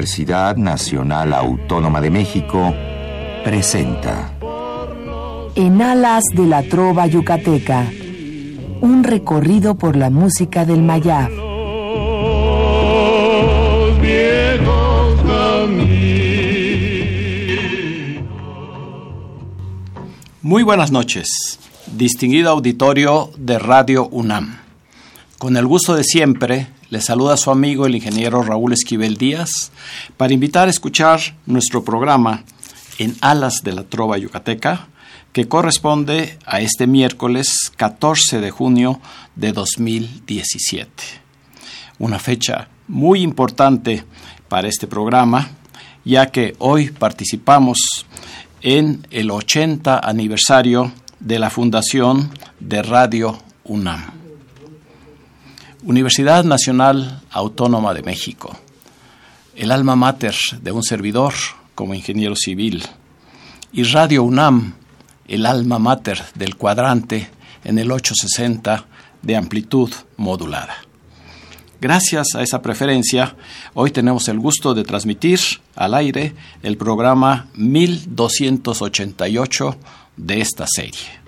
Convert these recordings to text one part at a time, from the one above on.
Universidad Nacional Autónoma de México presenta En alas de la trova yucateca, un recorrido por la música del Mayab. Muy buenas noches, distinguido auditorio de Radio UNAM. Con el gusto de siempre, le saluda su amigo el ingeniero Raúl Esquivel Díaz para invitar a escuchar nuestro programa en Alas de la Trova Yucateca, que corresponde a este miércoles 14 de junio de 2017. Una fecha muy importante para este programa, ya que hoy participamos en el 80 aniversario de la fundación de Radio UNAM. Universidad Nacional Autónoma de México, el alma mater de un servidor como ingeniero civil, y Radio UNAM, el alma mater del cuadrante en el 860 de amplitud modulada. Gracias a esa preferencia, hoy tenemos el gusto de transmitir al aire el programa 1288 de esta serie.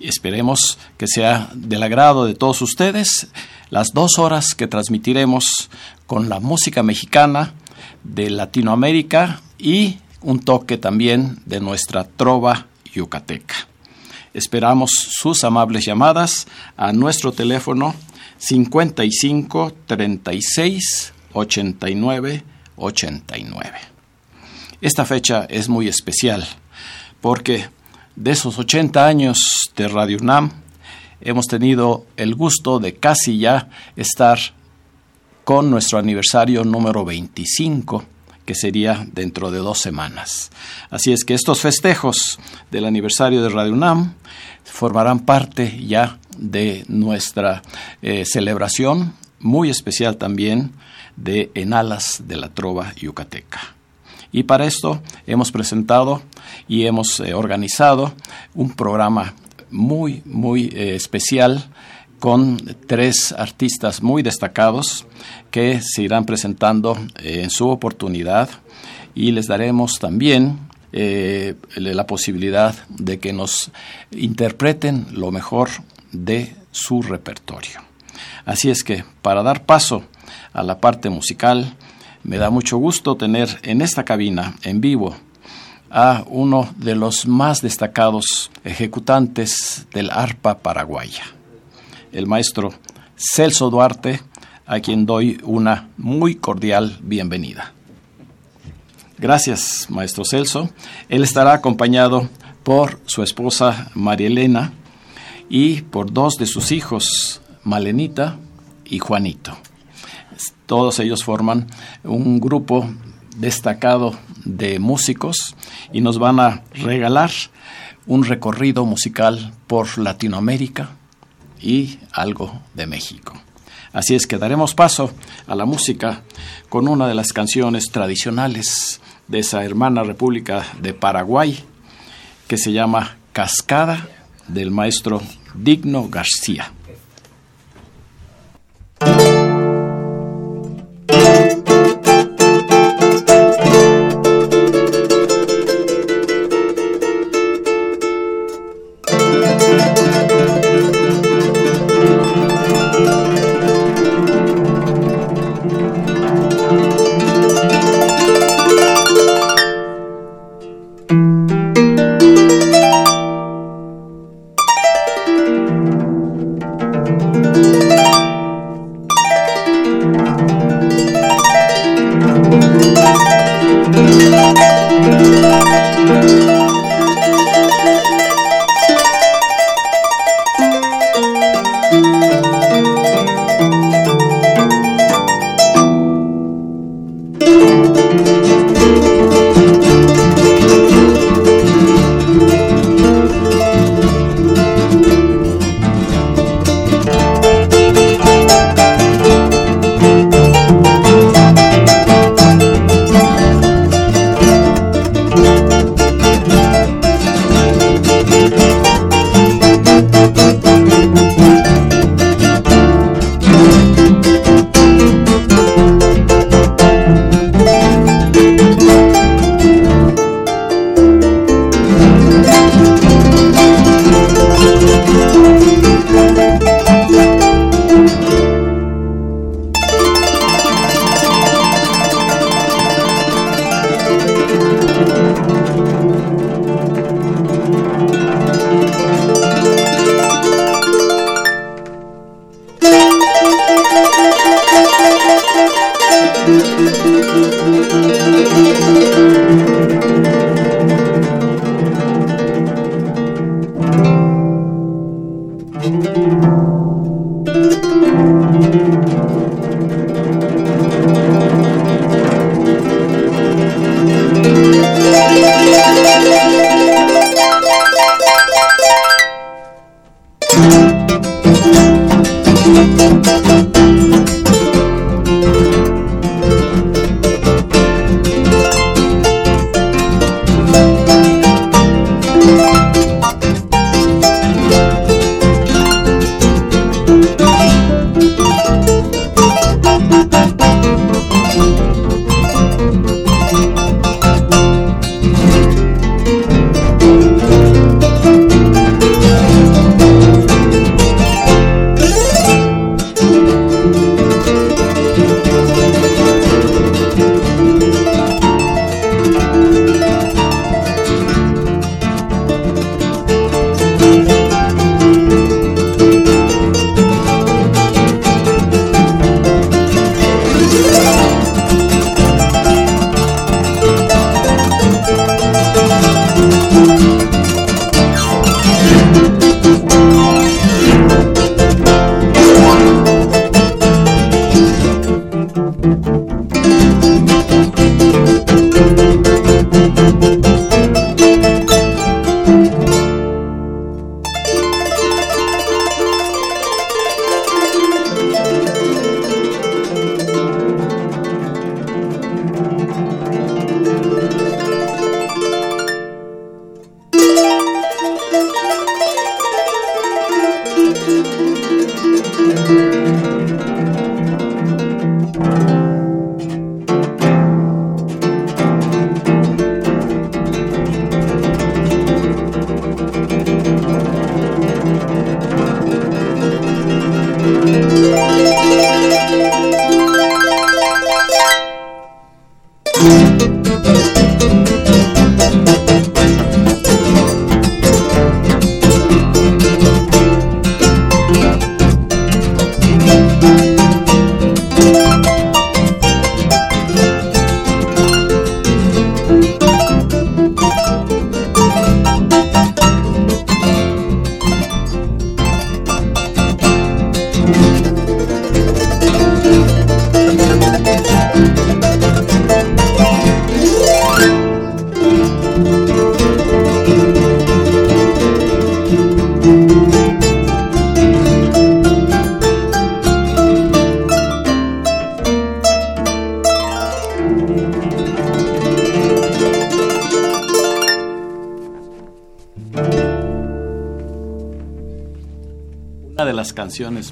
Esperemos que sea del agrado de todos ustedes las dos horas que transmitiremos con la música mexicana de Latinoamérica y un toque también de nuestra trova yucateca. Esperamos sus amables llamadas a nuestro teléfono 55 36 89 89. Esta fecha es muy especial porque de esos 80 años de Radio UNAM, hemos tenido el gusto de casi ya estar con nuestro aniversario número 25, que sería dentro de dos semanas. Así es que estos festejos del aniversario de Radio UNAM formarán parte ya de nuestra eh, celebración, muy especial también de En Alas de la Trova Yucateca. Y para esto hemos presentado y hemos eh, organizado un programa muy, muy eh, especial con tres artistas muy destacados que se irán presentando eh, en su oportunidad y les daremos también la posibilidad de que nos interpreten lo mejor de su repertorio. Así es que para dar paso a la parte musical, me da mucho gusto tener en esta cabina, en vivo, a uno de los más destacados ejecutantes del arpa paraguaya, el maestro Celso Duarte, a quien doy una muy cordial bienvenida. Gracias, maestro Celso. Él estará acompañado por su esposa María Elena y por dos de sus hijos, Malenita y Juanito. Todos ellos forman un grupo destacado de músicos y nos van a regalar un recorrido musical por Latinoamérica y algo de México. Así es que daremos paso a la música con una de las canciones tradicionales de esa hermana República de Paraguay que se llama Cascada del maestro Digno García.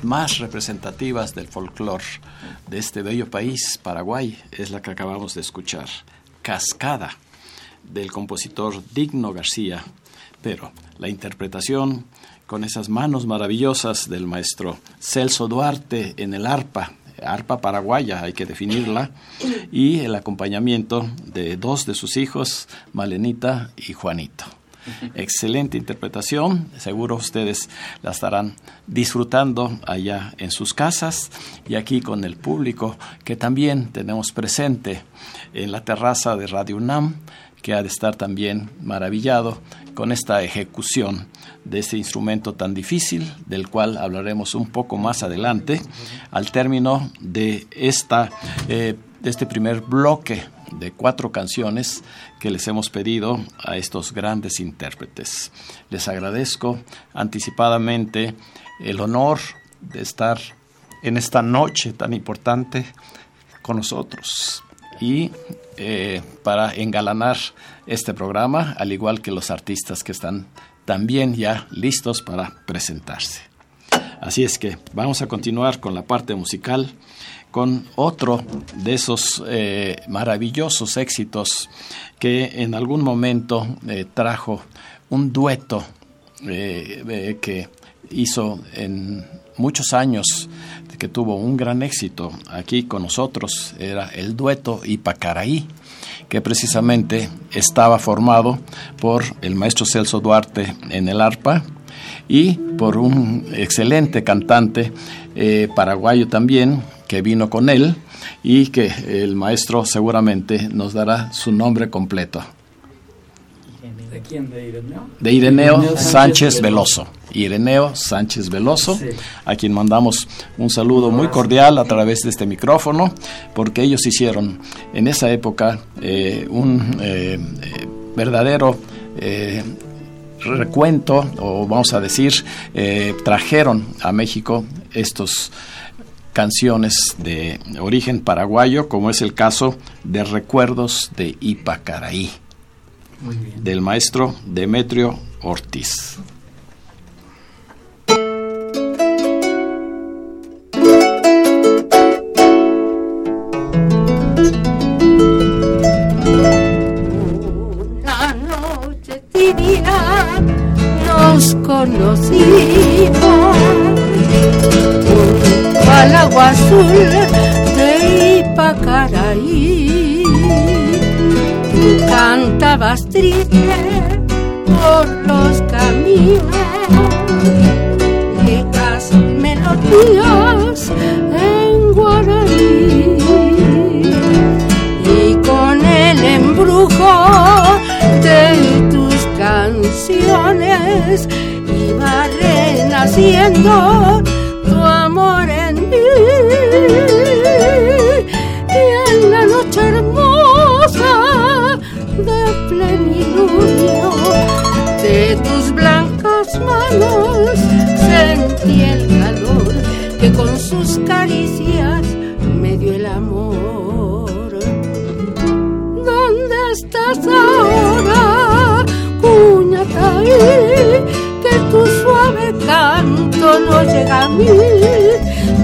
Más representativas del folclore de este bello país, Paraguay, es la que acabamos de escuchar, Cascada, del compositor Digno García, pero la interpretación con esas manos maravillosas del maestro Celso Duarte en el arpa, arpa paraguaya, hay que definirla, y el acompañamiento de dos de sus hijos, Malenita y Juanito. Excelente interpretación, seguro ustedes la estarán disfrutando allá en sus casas y aquí con el público que también tenemos presente en la terraza de Radio UNAM, que ha de estar también maravillado con esta ejecución de este instrumento tan difícil, del cual hablaremos un poco más adelante, al término de, esta, eh, de este primer bloque de cuatro canciones que les hemos pedido a estos grandes intérpretes. Les agradezco anticipadamente el honor de estar en esta noche tan importante con nosotros y eh, para engalanar este programa, al igual que los artistas que están también ya listos para presentarse. Así es que vamos a continuar con la parte musical con otro de esos eh, maravillosos éxitos que en algún momento eh, trajo un dueto que hizo en muchos años que tuvo un gran éxito aquí con nosotros era el dueto Ipacaraí que precisamente estaba formado por el maestro Celso Duarte en el arpa y por un excelente cantante paraguayo también que vino con él y que el maestro seguramente nos dará su nombre completo. ¿De quién? ¿De Ireneo? De Ireneo, Sánchez, Veloso. Ireneo Sánchez Veloso, a quien mandamos un saludo muy cordial a través de este micrófono, porque ellos hicieron en esa época eh, un eh, verdadero eh, recuento, o vamos a decir, trajeron a México estos canciones de origen paraguayo, como es el caso de Recuerdos de Ipacaraí, del maestro Demetrio Ortiz. Una noche tibia nos conocimos al agua azul cantabas triste por los caminos, viejas melodías en guaraní. Y con el embrujo de tus canciones iba renaciendo manos sentí el calor que con sus caricias me dio el amor. ¿Dónde estás ahora, cuñataí? Que tu suave canto no llega a mí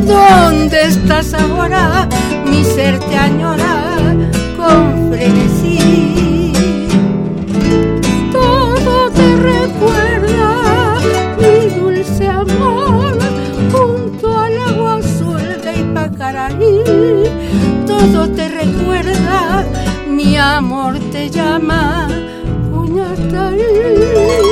¿Dónde estás ahora? Mi ser te añora con frenesí. Todo te recuerda, mi amor te llama, Cuñataí.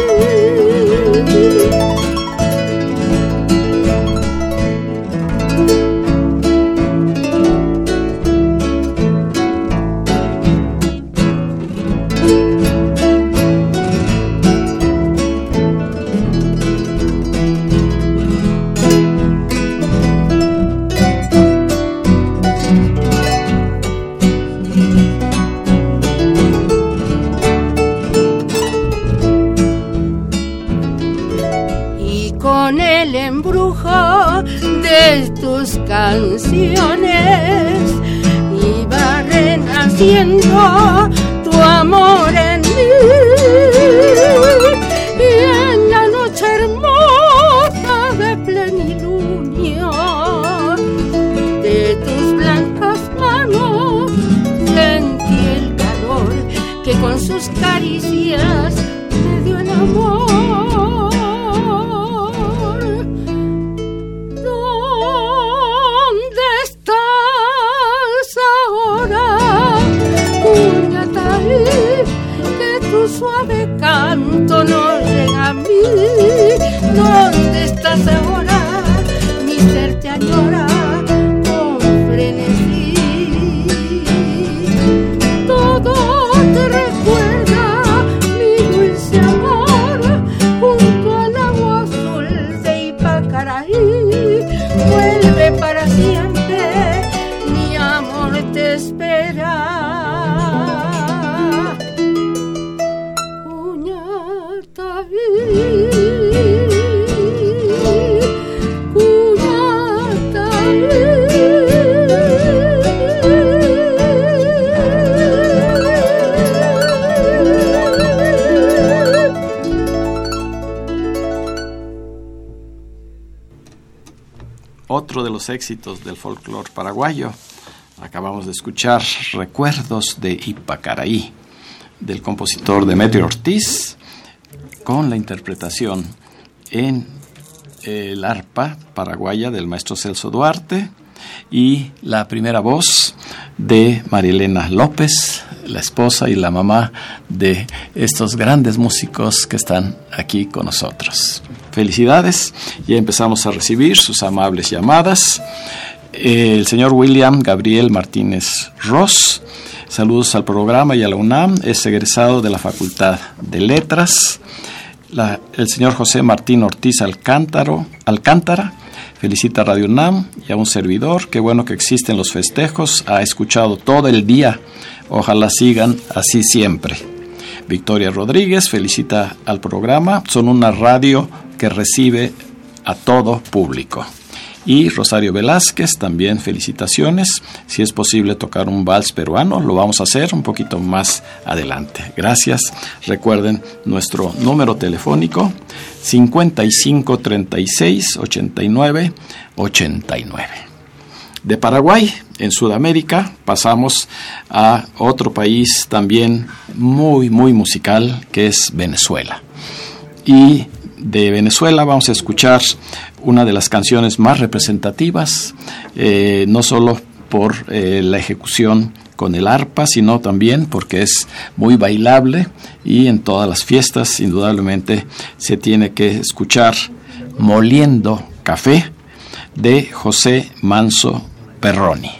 Canciones iba renaciendo tu amor éxitos del folclore paraguayo. Acabamos de escuchar Recuerdos de Ipacaraí, del compositor Demetrio Ortiz, con la interpretación en el arpa paraguaya del maestro Celso Duarte y la primera voz de Marilena López, la esposa y la mamá de estos grandes músicos que están aquí con nosotros. Felicidades, ya empezamos a recibir sus amables llamadas. El señor William Gabriel Martínez Ross, saludos al programa y a la UNAM, es egresado de la Facultad de Letras. el señor José Martín Ortiz Alcántaro, Alcántara felicita a Radio UNAM y a un servidor. Qué bueno que existen los festejos. Ha escuchado todo el día. Ojalá sigan así siempre. Victoria Rodríguez felicita al programa. Son una radio que recibe a todo público. Y Rosario Velázquez, también felicitaciones. Si es posible tocar un vals peruano, lo vamos a hacer un poquito más adelante. Gracias. Recuerden nuestro número telefónico 55 36 89 89. De Paraguay, en Sudamérica, pasamos a otro país también muy, muy musical, que es Venezuela. Y de Venezuela vamos a escuchar una de las canciones más representativas, eh, no solo por eh, la ejecución con el arpa, sino también porque es muy bailable y en todas las fiestas indudablemente se tiene que escuchar Moliendo Café de José Manso Perroni.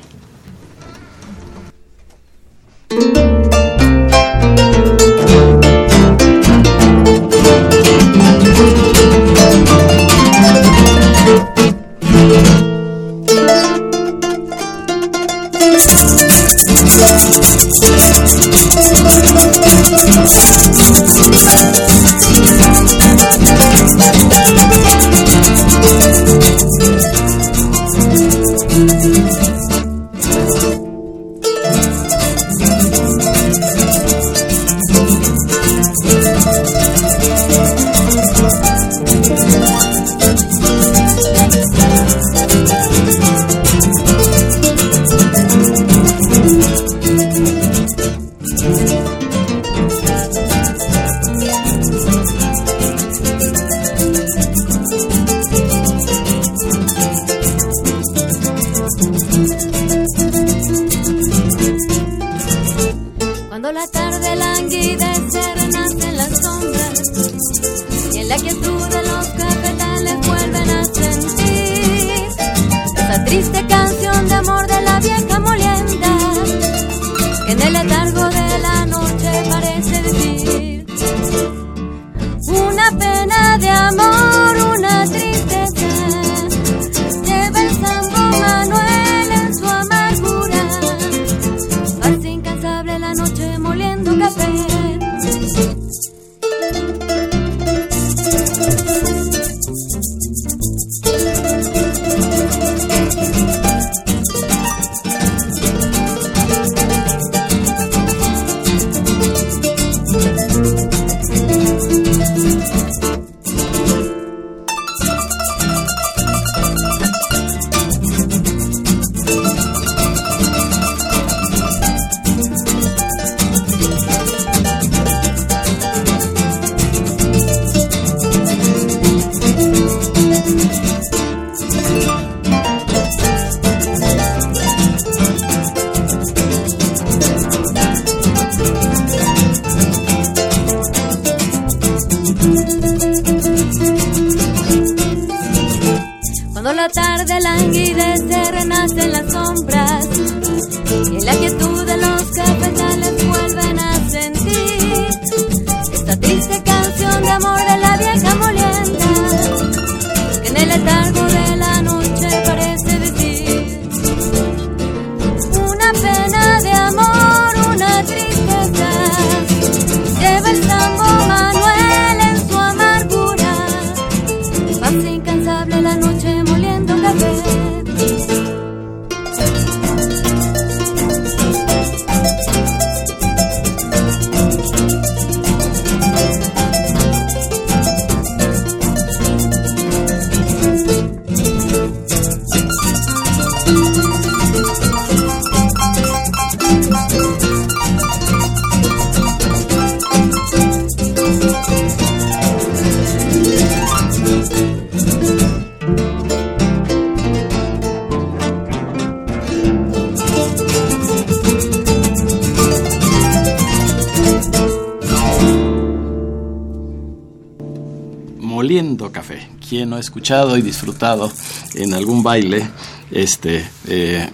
Y disfrutado en algún baile este eh,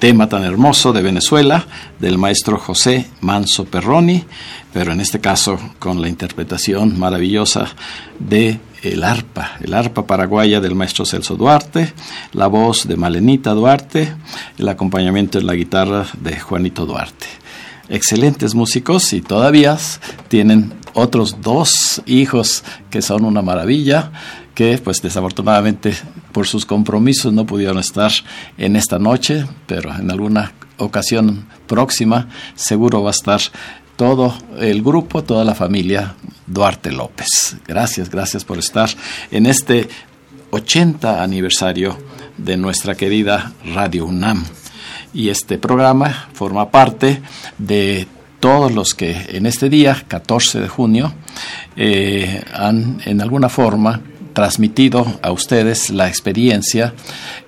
tema tan hermoso de Venezuela del maestro José Manso Perroni, pero en este caso con la interpretación maravillosa de el arpa, el arpa paraguaya del maestro Celso Duarte, la voz de Malenita Duarte, el acompañamiento en la guitarra de Juanito Duarte. Excelentes músicos y todavía tienen otros dos hijos que son una maravilla, que pues desafortunadamente por sus compromisos no pudieron estar en esta noche, pero en alguna ocasión próxima seguro va a estar todo el grupo, toda la familia Duarte López. Gracias, gracias por estar en este 80 aniversario de nuestra querida Radio UNAM. Y este programa forma parte de todos los que en este día, 14 de junio, eh, han en alguna forma transmitido a ustedes la experiencia,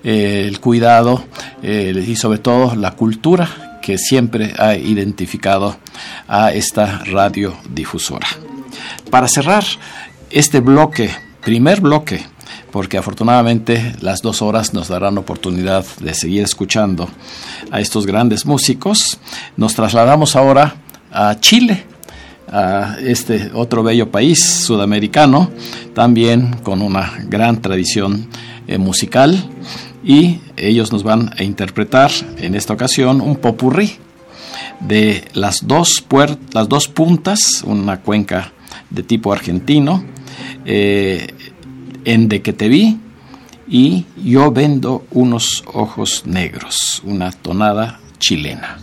eh, el cuidado eh, y sobre todo la cultura que siempre ha identificado a esta radiodifusora. Para cerrar este bloque, primer bloque, porque afortunadamente las dos horas nos darán oportunidad de seguir escuchando a estos grandes músicos, nos trasladamos ahora a Chile, a este otro bello país sudamericano, también con una gran tradición eh, musical y ellos nos van a interpretar en esta ocasión un popurrí de las dos, dos puntas, una cuenca de tipo argentino, eh, en De que te vi y Yo vendo unos ojos negros, una tonada chilena.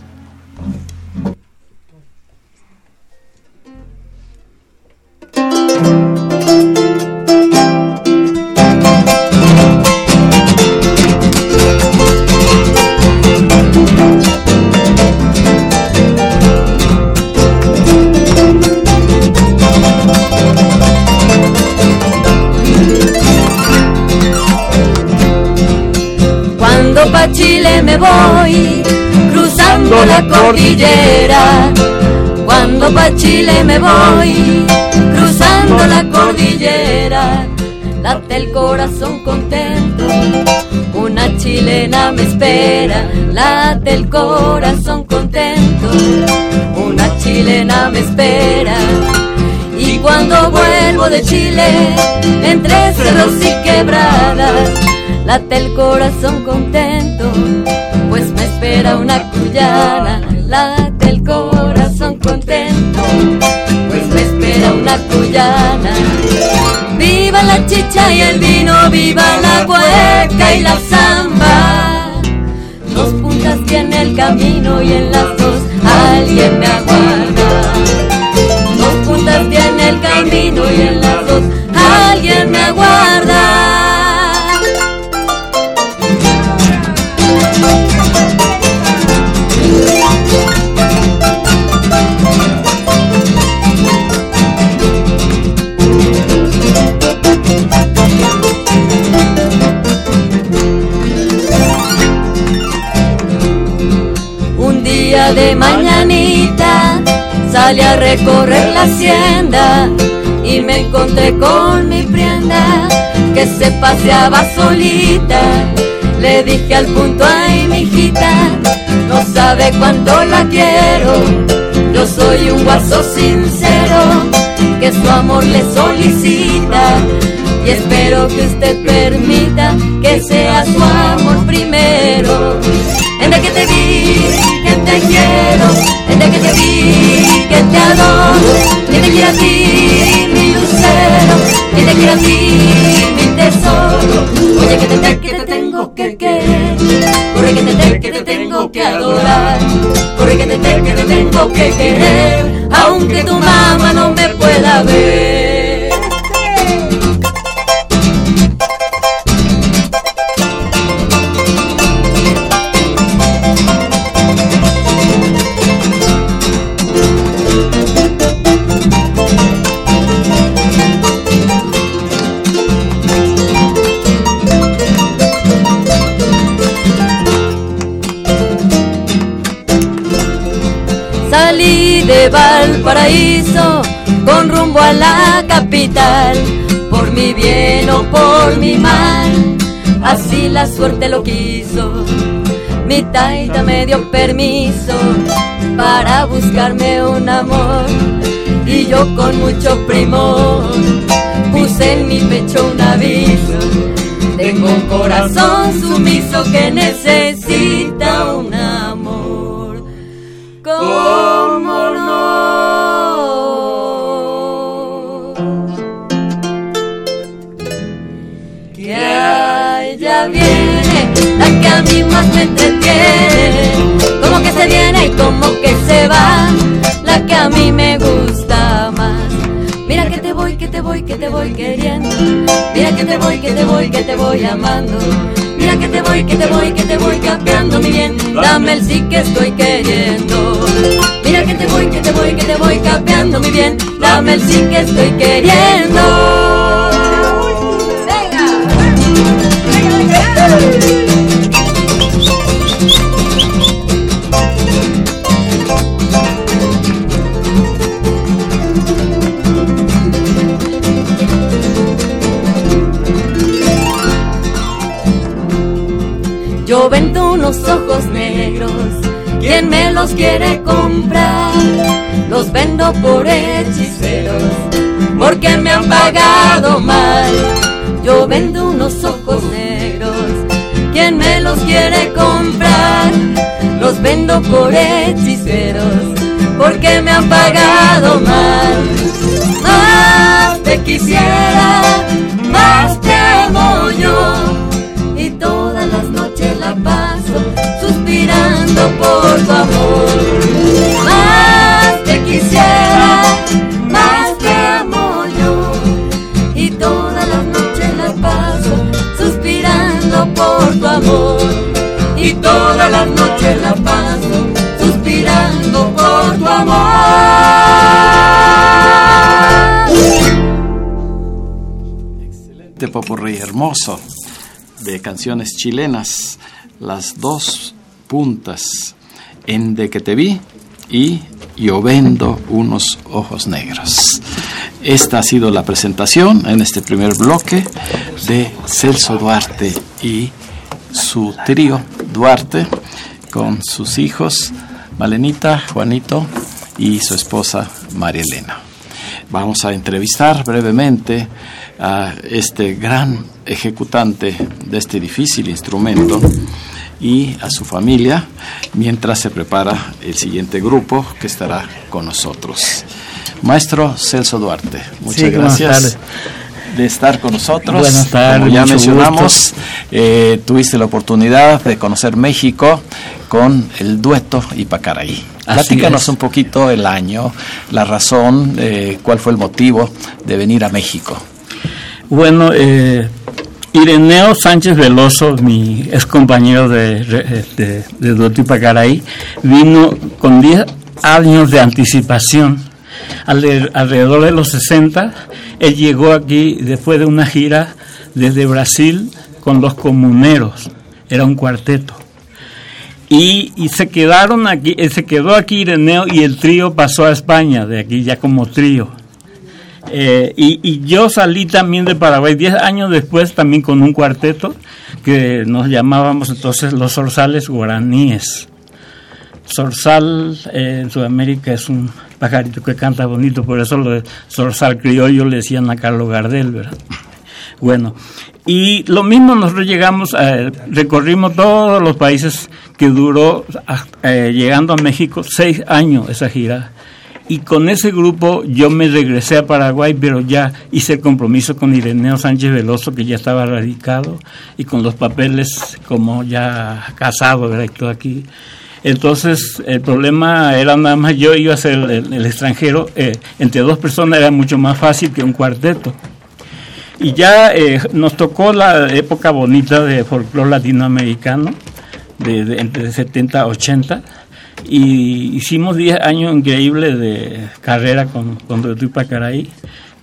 Chile me voy, cruzando la cordillera. Cuando pa' Chile me voy, cruzando la cordillera. Late el corazón contento, una chilena me espera. Late el corazón contento, una chilena me espera. Y cuando vuelvo de Chile, entre cerros y quebradas, late el corazón contento, pues me espera una cuyana, late el corazón contento, una cuyana. Viva la chicha y el vino, viva la hueca y la zamba. Dos puntas tiene el camino y en las dos alguien me aguarda. Dos puntas tiene el camino y en las dos alguien me aguarda. De mañanita salí a recorrer la hacienda y me encontré con mi prenda que se paseaba solita. Le dije al punto, ay mi hijita, no sabe cuánto la quiero. Yo soy un guaso sincero que su amor le solicita y espero que usted permita que sea su amor primero. En que te vi te quiero, desde que te vi, que te adoro, que te quiero a ti, mi lucero, que te quiero a ti, mi tesoro, oye que te, que te tengo que querer, corre que te, que te tengo que adorar, corre que te, que te tengo que querer, aunque tu mamá no me pueda ver. Rumbo a la capital. Por mi bien o por mi mal, así la suerte lo quiso. Mi taita me dio permiso para buscarme un amor y yo con mucho primor puse en mi pecho un aviso. Tengo un corazón sumiso que necesita un que te voy, queriendo. Mira que te voy, que te voy, que te voy amando. Mira que te voy, que te voy, que te voy cambiando mi bien. Dame el sí que estoy queriendo. Mira que te voy, que te voy, que te voy cambiando mi bien. Dame el sí que estoy queriendo. Yo unos ojos negros, ¿quién me los quiere comprar? Los vendo por hechiceros, porque me han pagado mal. Yo vendo unos ojos negros, ¿quién me los quiere comprar? Los vendo por hechiceros, porque me han pagado mal. Más te quisiera, más te amo yo y todas las noches la paso suspirando por tu amor. Más te quisiera, más te amo yo y todas las noches la paso suspirando por tu amor. Y todas las noches la paso suspirando por tu amor. de popurrí hermoso de canciones chilenas, las dos puntas en De que te vi y Yo vendo unos ojos negros. Esta ha sido la presentación en este primer bloque de Celso Duarte y su trío Duarte con sus hijos Malenita, Juanito y su esposa María Elena. Vamos a entrevistar brevemente a este gran ejecutante de este difícil instrumento y a su familia mientras se prepara el siguiente grupo que estará con nosotros. Maestro Celso Duarte, muchas Sí, gracias de estar con nosotros. Buenas tardes, Como ya mencionamos, eh, tuviste la oportunidad de conocer México con el dueto Ipacaraí. Platícanos un poquito el año, la razón, eh, cuál fue el motivo de venir a México. Bueno, eh, Ireneo Sánchez Veloso, mi ex compañero de, re- de, de vino con 10 años de anticipación. Alre- alrededor de los 60, él llegó aquí después de una gira desde Brasil con los comuneros, era un cuarteto. Y, y se quedaron aquí, eh, se quedó aquí Ireneo y el trío pasó a España, de aquí ya como trío. Eh, y, yo salí también de Paraguay 10 años después también con un cuarteto que nos llamábamos entonces los zorzales guaraníes. Zorzal eh, en Sudamérica es un pajarito que canta bonito, por eso lo de zorzal criollo le decían a Carlos Gardel, ¿verdad? Bueno, y lo mismo nosotros llegamos, a, recorrimos todos los países que duró, a- eh, llegando a México, seis años esa gira. Y con ese grupo yo me regresé a Paraguay, pero ya hice el compromiso con Ireneo Sánchez Veloso, que ya estaba radicado, y con los papeles como ya casado, todo aquí. Entonces, el problema era nada más yo iba a ser el, extranjero. eh, entre dos personas era mucho más fácil que un cuarteto. Y ya eh, nos tocó la época bonita de folclore latinoamericano, de- entre 70 a 80, y hicimos 10 años increíbles de carrera con, con y Pacaraí.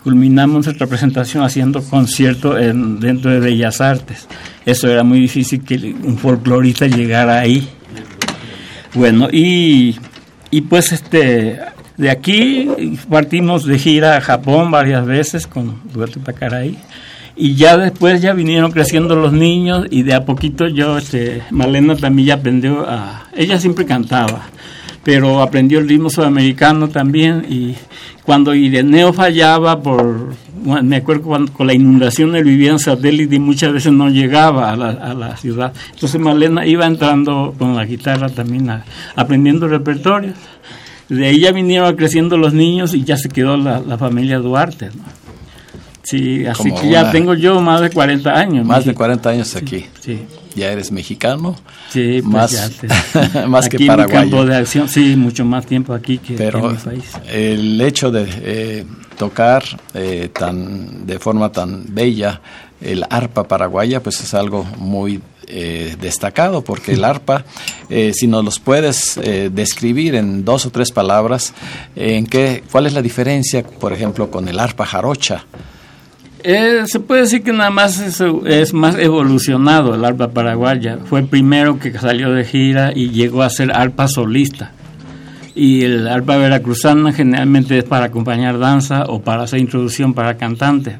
Culminamos nuestra presentación haciendo conciertos en, dentro de Bellas Artes. Eso era muy difícil que un folclorista llegara ahí. Bueno, y, y pues este De aquí partimos de gira a Japón varias veces con Dueto Pacaray y ya después ya vinieron creciendo los niños y de a poquito yo, este, Malena también ya aprendió a, ella siempre cantaba, pero aprendió el ritmo sudamericano también y cuando Ireneo fallaba por, me acuerdo cuando, con la inundación él vivía en satélite y muchas veces no llegaba a la, a la ciudad, entonces Malena iba entrando con la guitarra también aprendiendo repertorios. De ahí ya vinieron creciendo los niños y ya se quedó la, la familia Duarte. ¿no? Sí, así que ya tengo yo más de 40 años. Más de 40 años aquí. Sí. ¿Ya eres mexicano? Sí, pues más, más que paraguayo. campo de acción, sí, mucho más tiempo aquí que, en mi país. El hecho de eh, tocar eh, tan de forma tan bella el arpa paraguaya, pues es algo muy eh, destacado, porque el arpa, si nos los puedes describir en dos o tres palabras, en qué, ¿cuál es la diferencia, por ejemplo, con el arpa jarocha? Eh, se puede decir que nada más es, es, más evolucionado el arpa paraguaya. Fue el primero que salió de gira y llegó a ser arpa solista. Y el arpa veracruzana generalmente es para acompañar danza o para hacer introducción para cantantes.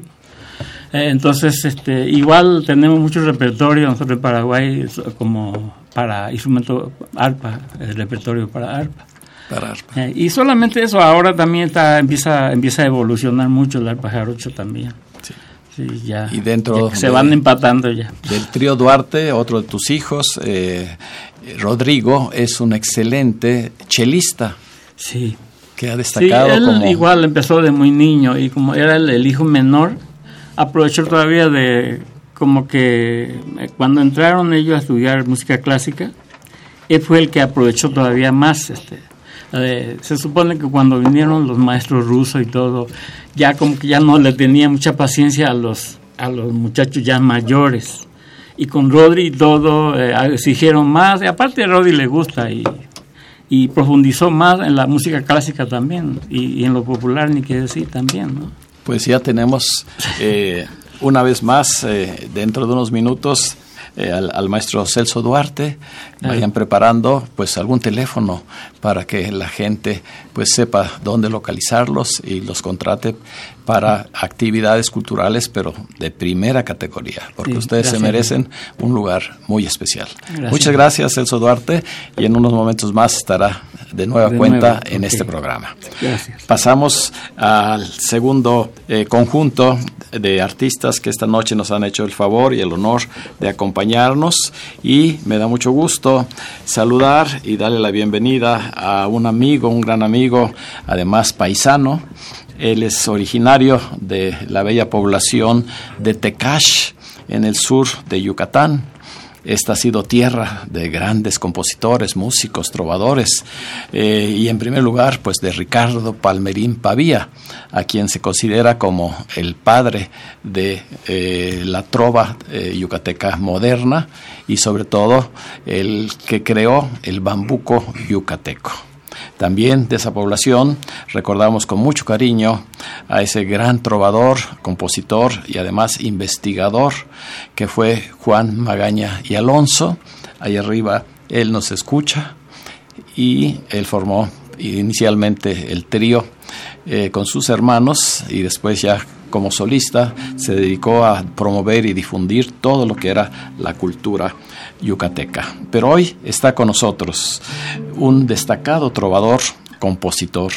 Eh, entonces, este, igual tenemos mucho repertorio nosotros en Paraguay como para instrumento arpa, el repertorio para arpa. Para arpa. Eh, y solamente eso, ahora también está, empieza, empieza a evolucionar mucho el arpa jarocho también ya, y dentro se van empatando ya. Del trío Duarte, otro de tus hijos, eh, Rodrigo, es un excelente chelista. Sí. Que ha destacado él igual empezó de muy niño y como era el, hijo menor, aprovechó todavía de como que eh, cuando entraron ellos a estudiar música clásica, él fue el que aprovechó todavía más este, se supone que cuando vinieron los maestros rusos y todo, ya como que ya no le tenía mucha paciencia a los, a los muchachos ya mayores. Y con Rodri y todo eh, exigieron más, y aparte a Rodri le gusta y, y profundizó más en la música clásica también y, en lo popular ni qué decir también, ¿no? Pues ya tenemos eh, una vez más, eh, dentro de unos minutos, eh, al, maestro Celso Duarte, vayan preparando pues algún teléfono para que la gente pues sepa dónde localizarlos y los contrate para actividades culturales, pero de primera categoría, porque ustedes se merecen un lugar muy especial. Muchas gracias, Celso Duarte, y en unos momentos más estará de nueva cuenta en este programa. Pasamos al segundo eh, conjunto de artistas que esta noche nos han hecho el favor y el honor de acompañarnos y me da mucho gusto saludar y darle la bienvenida a un amigo, un gran amigo, además paisano. Él es originario de la bella población de Tecash, en el sur de Yucatán. Esta ha sido tierra de grandes compositores, músicos, trovadores, eh, y en primer lugar, pues de Ricardo Palmerín Pavía, a quien se considera como el padre de eh, la trova eh, yucateca moderna y sobre todo el que creó el bambuco yucateco. También de esa población recordamos con mucho cariño a ese gran trovador, compositor y además investigador que fue Juan Magaña y Alonso. Ahí arriba él nos escucha y él formó inicialmente el trío eh, con sus hermanos y después ya como solista se dedicó a promover y difundir todo lo que era la cultura yucateca. Pero hoy está con nosotros un destacado trovador, compositor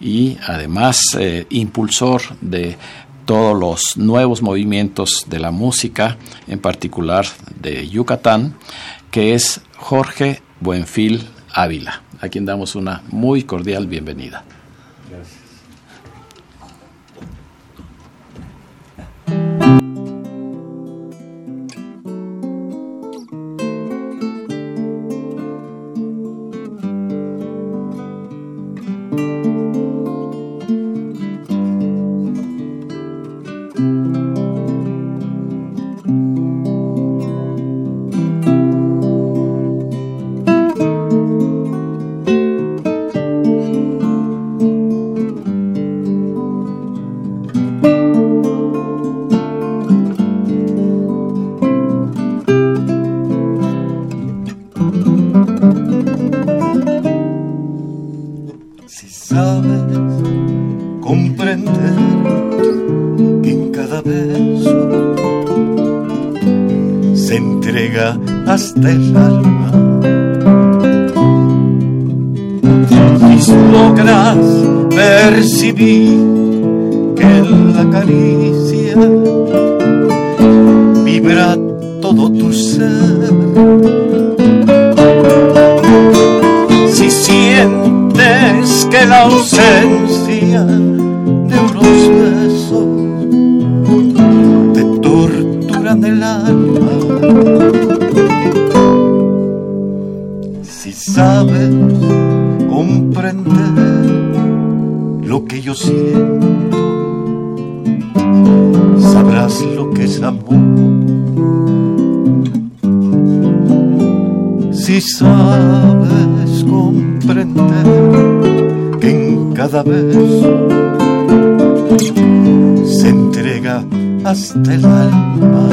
y además eh, impulsor de todos los nuevos movimientos de la música, en particular de Yucatán, que es Jorge Buenfil Ávila, a quien damos una muy cordial bienvenida. Que la ausencia de unos besos te torturan el alma. Si sabes comprender lo que yo siento, sabrás lo que es amor. Si sabes comprender cada beso se entrega hasta el alma.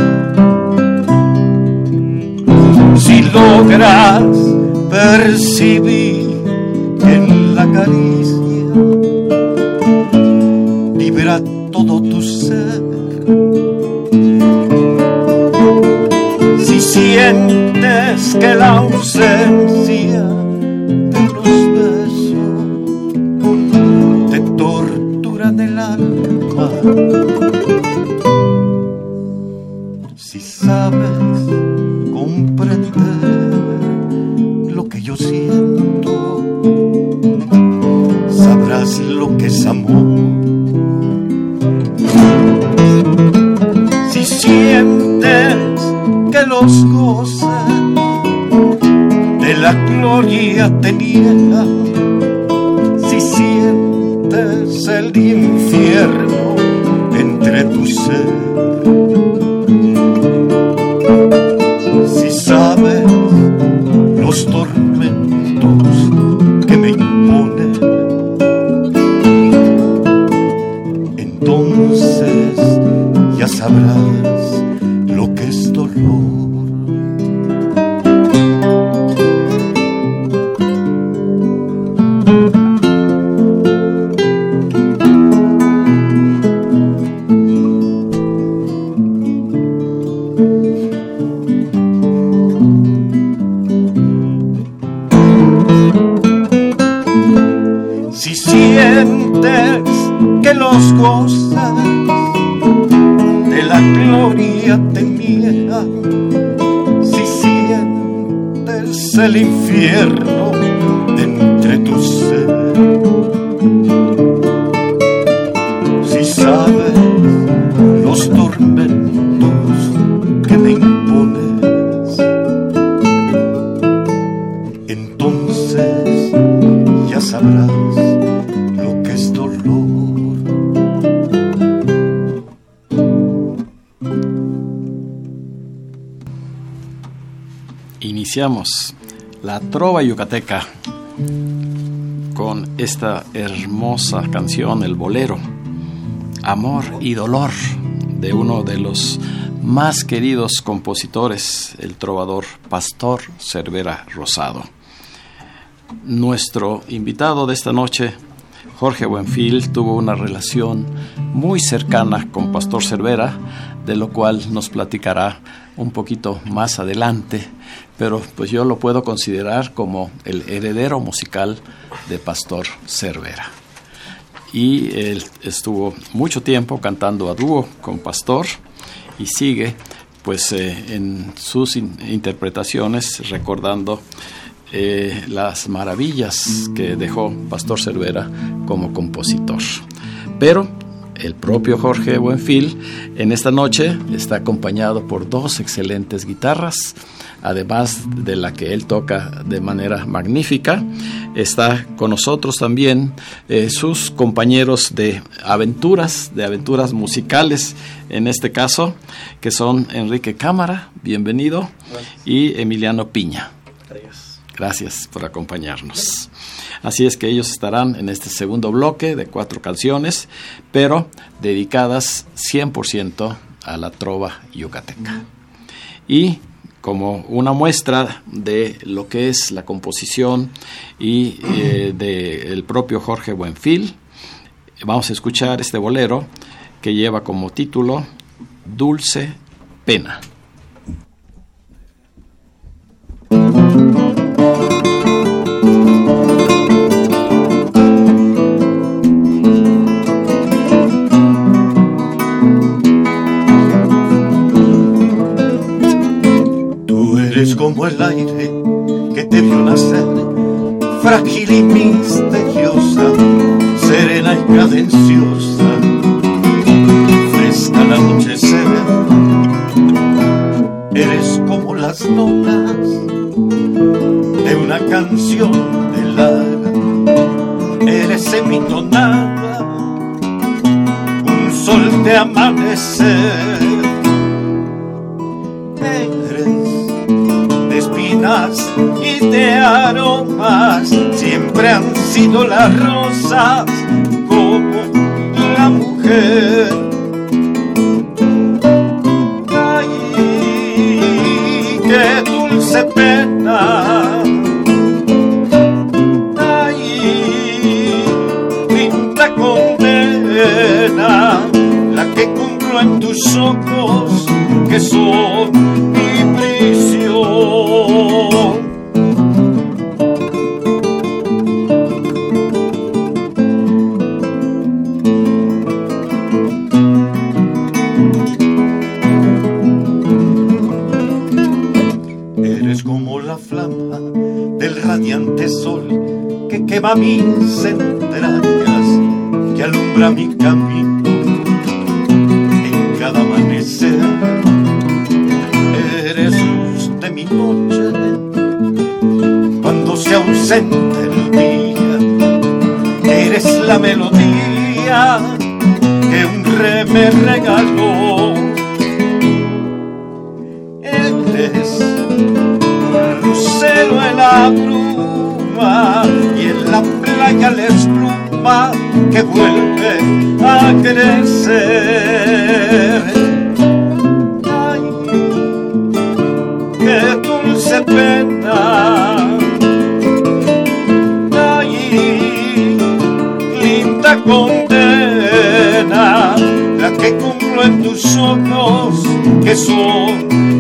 Si logras percibir en la caricia libera todo tu ser. Si sientes que la ausencia Iniciamos la trova yucateca con esta hermosa canción, el bolero, Amor y Dolor, de uno de los más queridos compositores, el trovador Pastor Cervera Rosado. Nuestro invitado de esta noche, Jorge Buenfil, tuvo una relación muy cercana con Pastor Cervera, de lo cual nos platicará un poquito más adelante, pero pues yo lo puedo considerar como el heredero musical de Pastor Cervera. Y él estuvo mucho tiempo cantando a dúo con Pastor y sigue pues eh, en sus in interpretaciones recordando eh, las maravillas que dejó Pastor Cervera como compositor. Pero el propio Jorge Buenfil en esta noche está acompañado por dos excelentes guitarras, además de la que él toca de manera magnífica. Está con nosotros también eh, sus compañeros de aventuras, de aventuras musicales, en este caso, que son Enrique Cámara, bienvenido, y Emiliano Piña. Gracias por acompañarnos. Así es que ellos estarán en este segundo bloque de cuatro canciones, pero dedicadas 100% a la trova yucateca. Y como una muestra de lo que es la composición y eh, del propio Jorge Buenfil, vamos a escuchar este bolero que lleva como título Dulce Pena. el aire que te vio nacer, frágil y misteriosa, serena y cadenciosa, fresca la noche se eres como las notas de una canción de Lara, eres semitonada, un sol de amanecer. Y de aromas, siempre han sido las rosas como la mujer. Ay, qué dulce pena. Ay, linda condena, la que cumplo en tus ojos, que son quema mis entrañas, que alumbra mi camino en cada amanecer. Eres luz de mi noche cuando se ausenta el día. Eres la melodía que un re me regaló. Eres un lucero en la bruma la espuma que vuelve a crecer. Ay, qué dulce pena. Ay, linda condena, la que cumplo en tus ojos, que son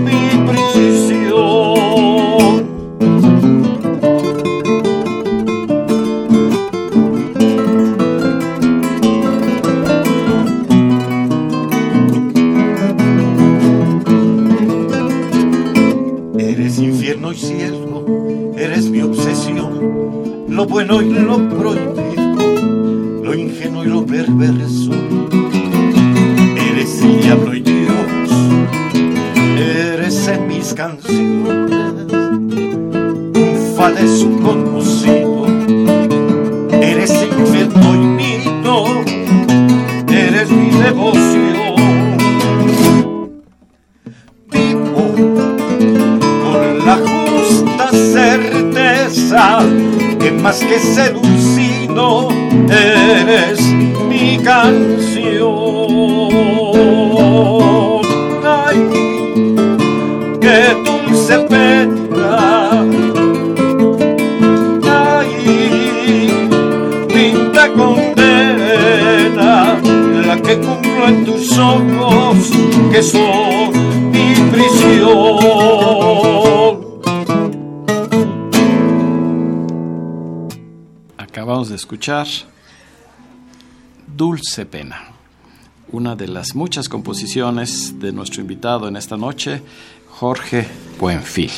escuchar Dulce Pena, una de las muchas composiciones de nuestro invitado en esta noche, Jorge Buenfil,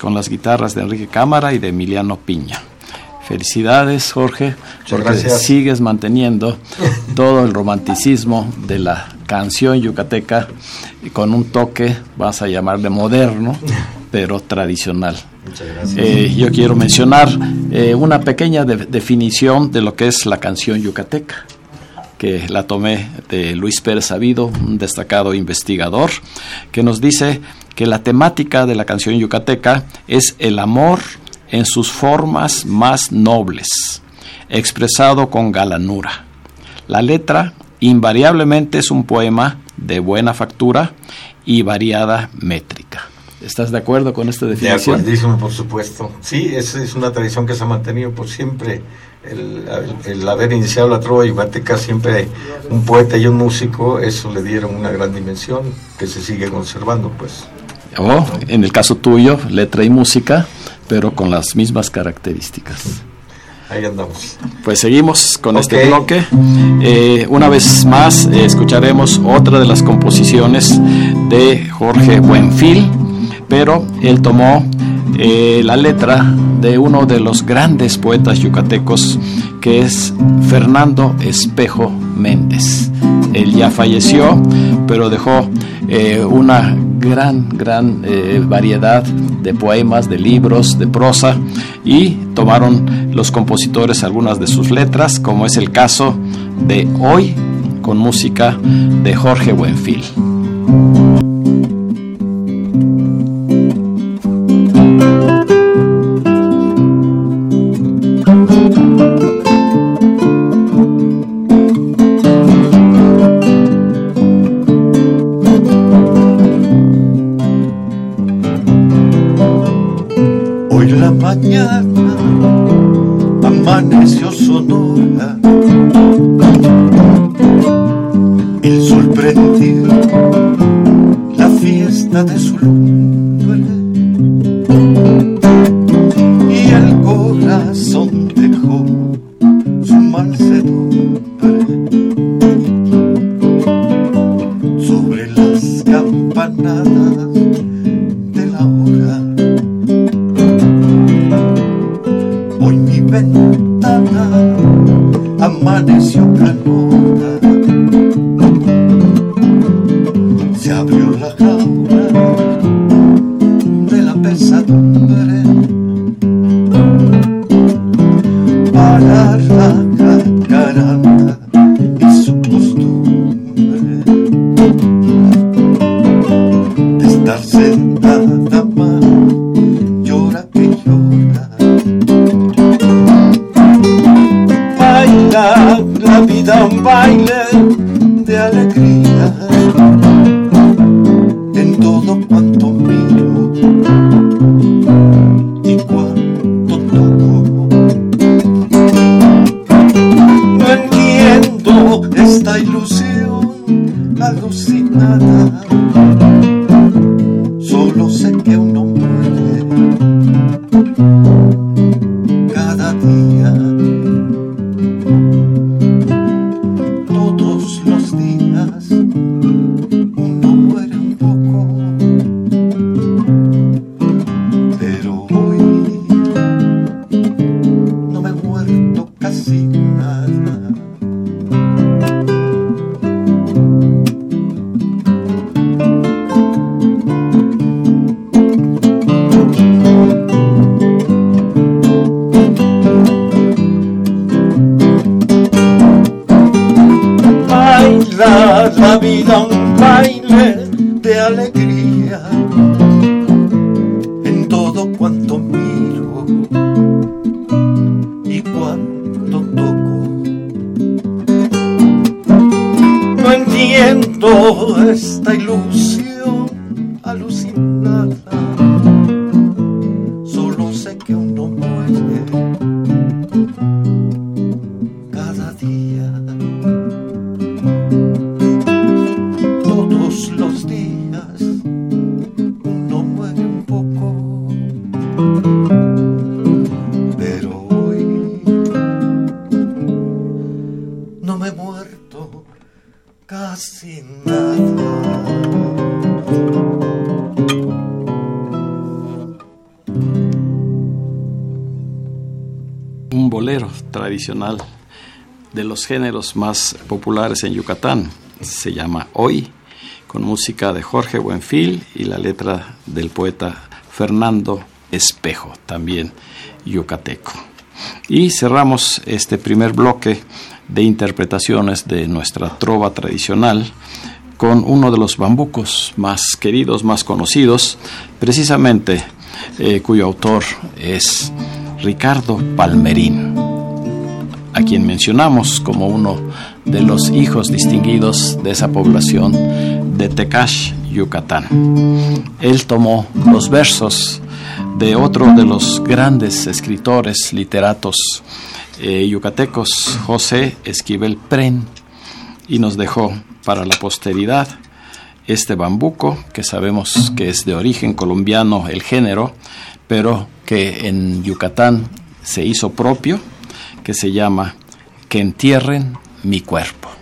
con las guitarras de Enrique Cámara y de Emiliano Piña. Felicidades, Jorge, porque gracias. sigues manteniendo todo el romanticismo de la canción yucateca y con un toque, vas a llamarle moderno, pero tradicional. Muchas gracias. Eh, yo quiero mencionar eh, una pequeña de- definición de lo que es la canción yucateca, que la tomé de Luis Pérez Sabido, un destacado investigador, que nos dice que la temática de la canción yucateca es el amor en sus formas más nobles, expresado con galanura. La letra invariablemente es un poema de buena factura y variada métrica. ¿Estás de acuerdo con esta De definición? acuerdísimo, por supuesto. Sí, es, es una tradición que se ha mantenido por siempre. El, el- el haber iniciado la trova yucateca, siempre un poeta y un músico, eso le dieron una gran dimensión que se sigue conservando, pues. O, en el caso tuyo, letra y música, pero con las mismas características. Ahí andamos. Pues seguimos con este bloque. Eh, una vez más eh, escucharemos otra de las composiciones de Jorge Buenfil, pero él tomó eh, la letra de uno de los grandes poetas yucatecos que es Fernando Espejo Méndez. Él ya falleció, pero dejó eh, una gran, gran eh, variedad de poemas, de libros, de prosa y tomaron los compositores algunas de sus letras, como es el caso de Hoy con música de Jorge Buenfil. De los géneros más populares en Yucatán. Se llama Hoy, con música de Jorge Buenfil y la letra del poeta Fernando Espejo, también yucateco. Y cerramos este primer bloque de interpretaciones de nuestra trova tradicional con uno de los bambucos más queridos, más conocidos, precisamente eh, cuyo autor es Ricardo Palmerín a quien mencionamos como uno de los hijos distinguidos de esa población de Tecash, Yucatán. Él tomó los versos de otro de los grandes escritores literatos eh, yucatecos, José Esquivel Pren, y nos dejó para la posteridad este bambuco, que sabemos que es de origen colombiano el género, pero que en Yucatán se hizo propio que se llama Que entierren mi cuerpo.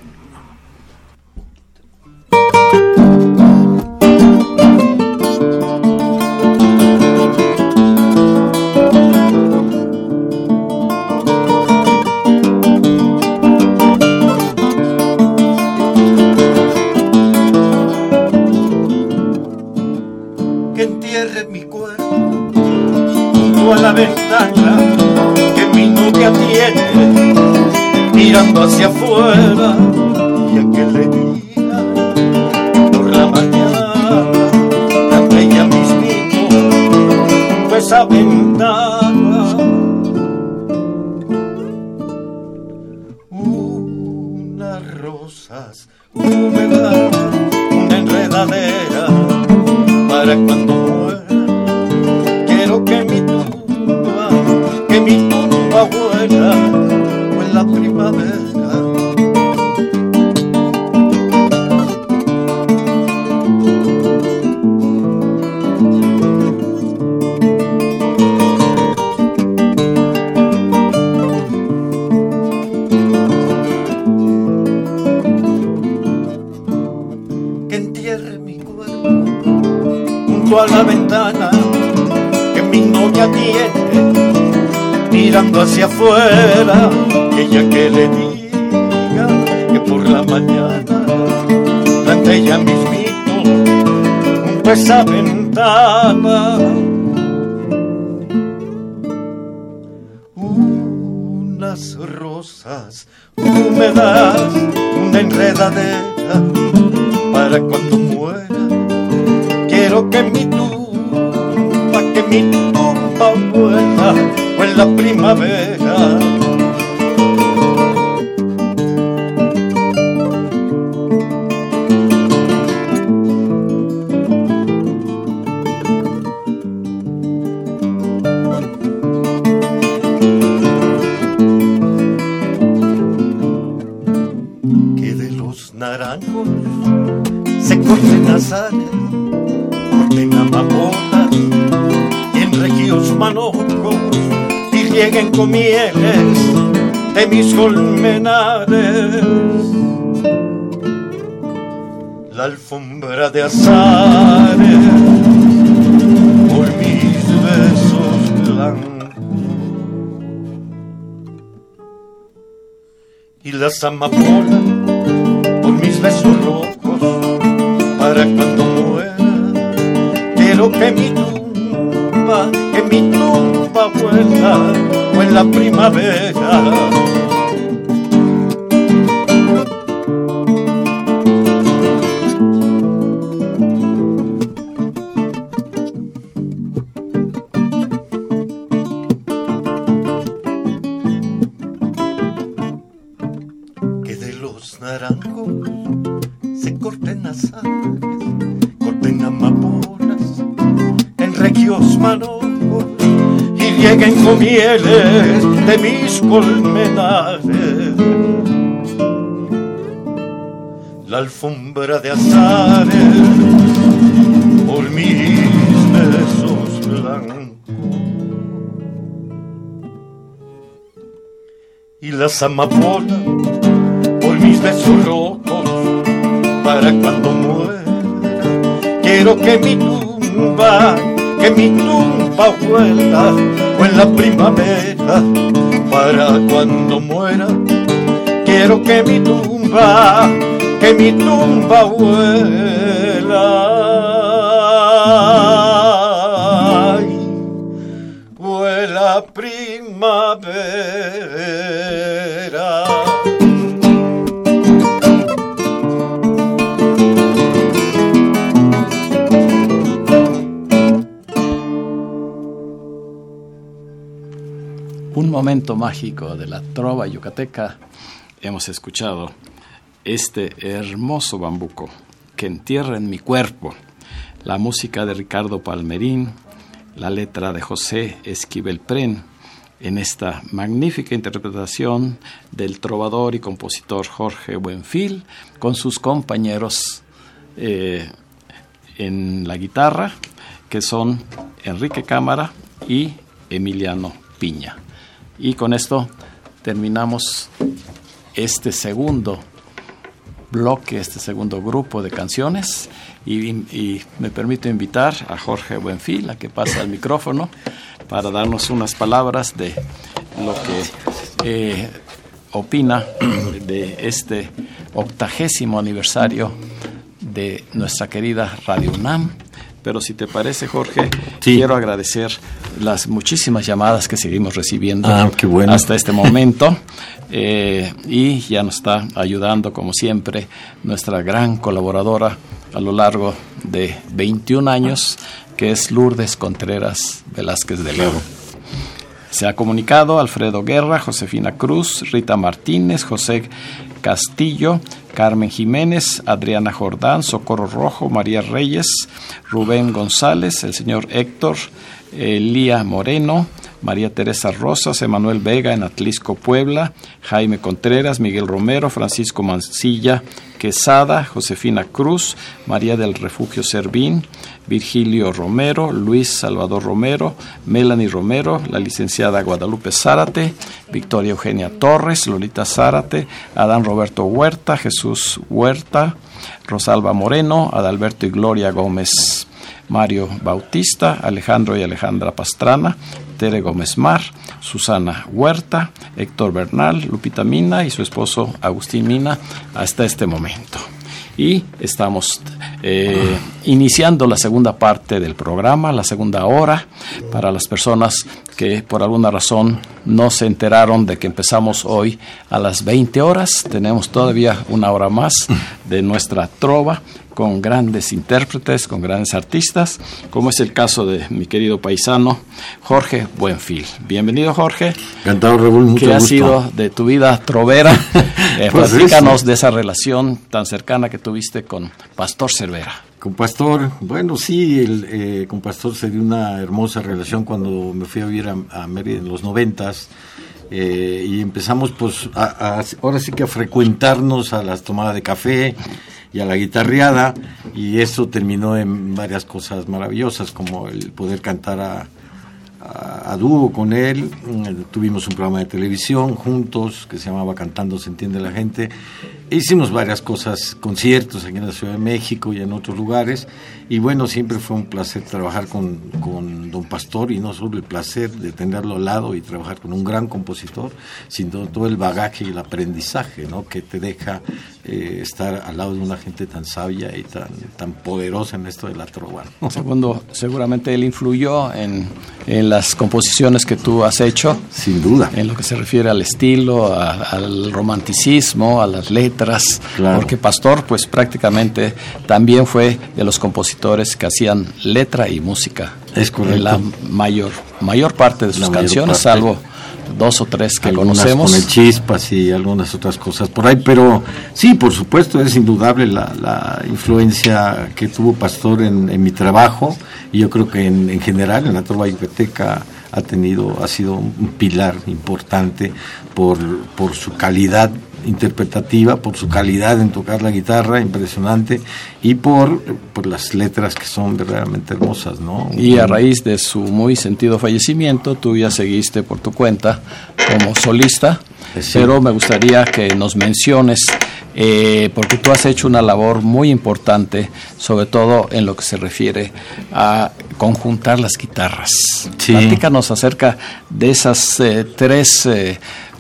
Y las amapolas y rieguen con mieles de mis colmenares. La alfombra de azares por mis besos blancos. y las amapolas por mis besos rojos para cuando muera. Quiero que mi tumba, que mi tumba o en la primavera para cuando muera. Quiero que mi tumba, que mi tumba vuela. Momento mágico de la trova yucateca. Hemos escuchado este hermoso bambuco que entierra en mi cuerpo. La música de Ricardo Palmerín, la letra de José Esquivel Pren, en esta magnífica interpretación del trovador y compositor Jorge Buenfil con sus compañeros eh, en la guitarra, que son Enrique Cámara y Emiliano Piña. Y con esto terminamos este segundo bloque, este segundo grupo de canciones. Y, me permito invitar a Jorge Buenfil a que pase al micrófono para darnos unas palabras de lo que eh, opina de este octagésimo aniversario de nuestra querida Radio UNAM, pero si te parece, Jorge, quiero agradecer las muchísimas llamadas que seguimos recibiendo ah, hasta este momento. Eh, y ya nos está ayudando, como siempre, nuestra gran colaboradora a lo largo de 21 años, que es Lourdes Contreras Velázquez de León. Se ha comunicado Alfredo Guerra, Josefina Cruz, Rita Martínez, José Castillo, Carmen Jiménez, Adriana Jordán, Socorro Rojo, María Reyes, Rubén González, el señor Héctor, Elía Moreno, María Teresa Rosas, Emanuel Vega en Atlisco, Puebla, Jaime Contreras, Miguel Romero, Francisco Mancilla, Quesada, Josefina Cruz, María del Refugio Servín, Virgilio Romero, Luis Salvador Romero, Melanie Romero, la licenciada Guadalupe Zárate, Victoria Eugenia Torres, Lolita Zárate, Adán Roberto Huerta, Jesús Huerta, Rosalba Moreno, Adalberto y Gloria Gómez. Mario Bautista, Alejandro y Alejandra Pastrana, Tere Gómez Mar, Susana Huerta, Héctor Bernal, Lupita Mina y su esposo Agustín Mina hasta este momento. Y estamos eh, iniciando la segunda parte del programa, la segunda hora, para las personas que por alguna razón no se enteraron de que empezamos hoy a las 20 horas. Tenemos todavía una hora más de nuestra trova con grandes intérpretes, con grandes artistas, como es el caso de mi querido paisano Jorge Buenfil. Bienvenido Jorge. Encantado, Raúl, mucho ¿Qué ha sido de tu vida trovera? Eh, pues de esa relación tan cercana que tuviste con Pastor Cervera. Con Pastor, bueno, sí, el, eh, con Pastor se dio una hermosa relación cuando me fui a vivir a, Mérida en los noventas. Eh, y empezamos pues ahora sí que a frecuentarnos a las tomadas de café y a la guitarreada y eso terminó en varias cosas maravillosas como el poder cantar a, a, dúo con él. Mm, tuvimos un programa de televisión juntos que se llamaba Cantando se entiende la gente. Hicimos varias cosas, conciertos aquí en la Ciudad de México y en otros lugares. Y bueno, siempre fue un placer trabajar con, con don Pastor y no solo el placer de tenerlo al lado y trabajar con un gran compositor, sino todo el bagaje y el aprendizaje ¿no? que te deja eh, estar al lado de una gente tan sabia y tan, tan poderosa en esto de la trova. Segundo, seguramente él influyó en, en, las composiciones que tú has hecho. Sin duda. En lo que se refiere al estilo, al romanticismo, a las letras. Porque Pastor, pues prácticamente también fue de los compositores que hacían letra y música. Es correcto. La mayor, mayor parte de sus canciones, salvo dos o tres que conocemos. Con el chispas y algunas otras cosas por ahí, pero sí, por supuesto, es indudable la, influencia que tuvo Pastor en, mi trabajo y yo creo que en, general en la Trova Yucateca ha tenido, ha sido un pilar importante por, por su calidad interpretativa, por su calidad en tocar la guitarra, impresionante, y por, por las letras que son verdaderamente hermosas, ¿no? Y a raíz de su muy sentido fallecimiento, tú ya seguiste por tu cuenta como solista, eh, pero me gustaría que nos menciones, eh, porque tú has hecho una labor muy importante, sobre todo en lo que se refiere a conjuntar las guitarras. Sí. Platícanos acerca de esas eh, tres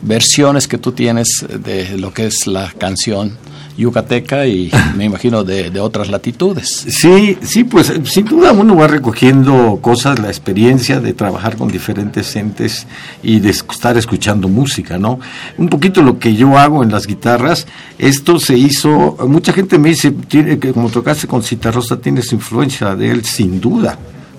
versiones que tú tienes de lo que es la canción yucateca y me imagino de, otras latitudes. Sí, sí, pues sin duda uno va recogiendo cosas, la experiencia de trabajar con diferentes entes y de estar escuchando música, ¿no? Un poquito lo que yo hago en las guitarras, esto se hizo, mucha gente me dice, tiene, que como tocaste con Citarrosa, tienes influencia de él, sin duda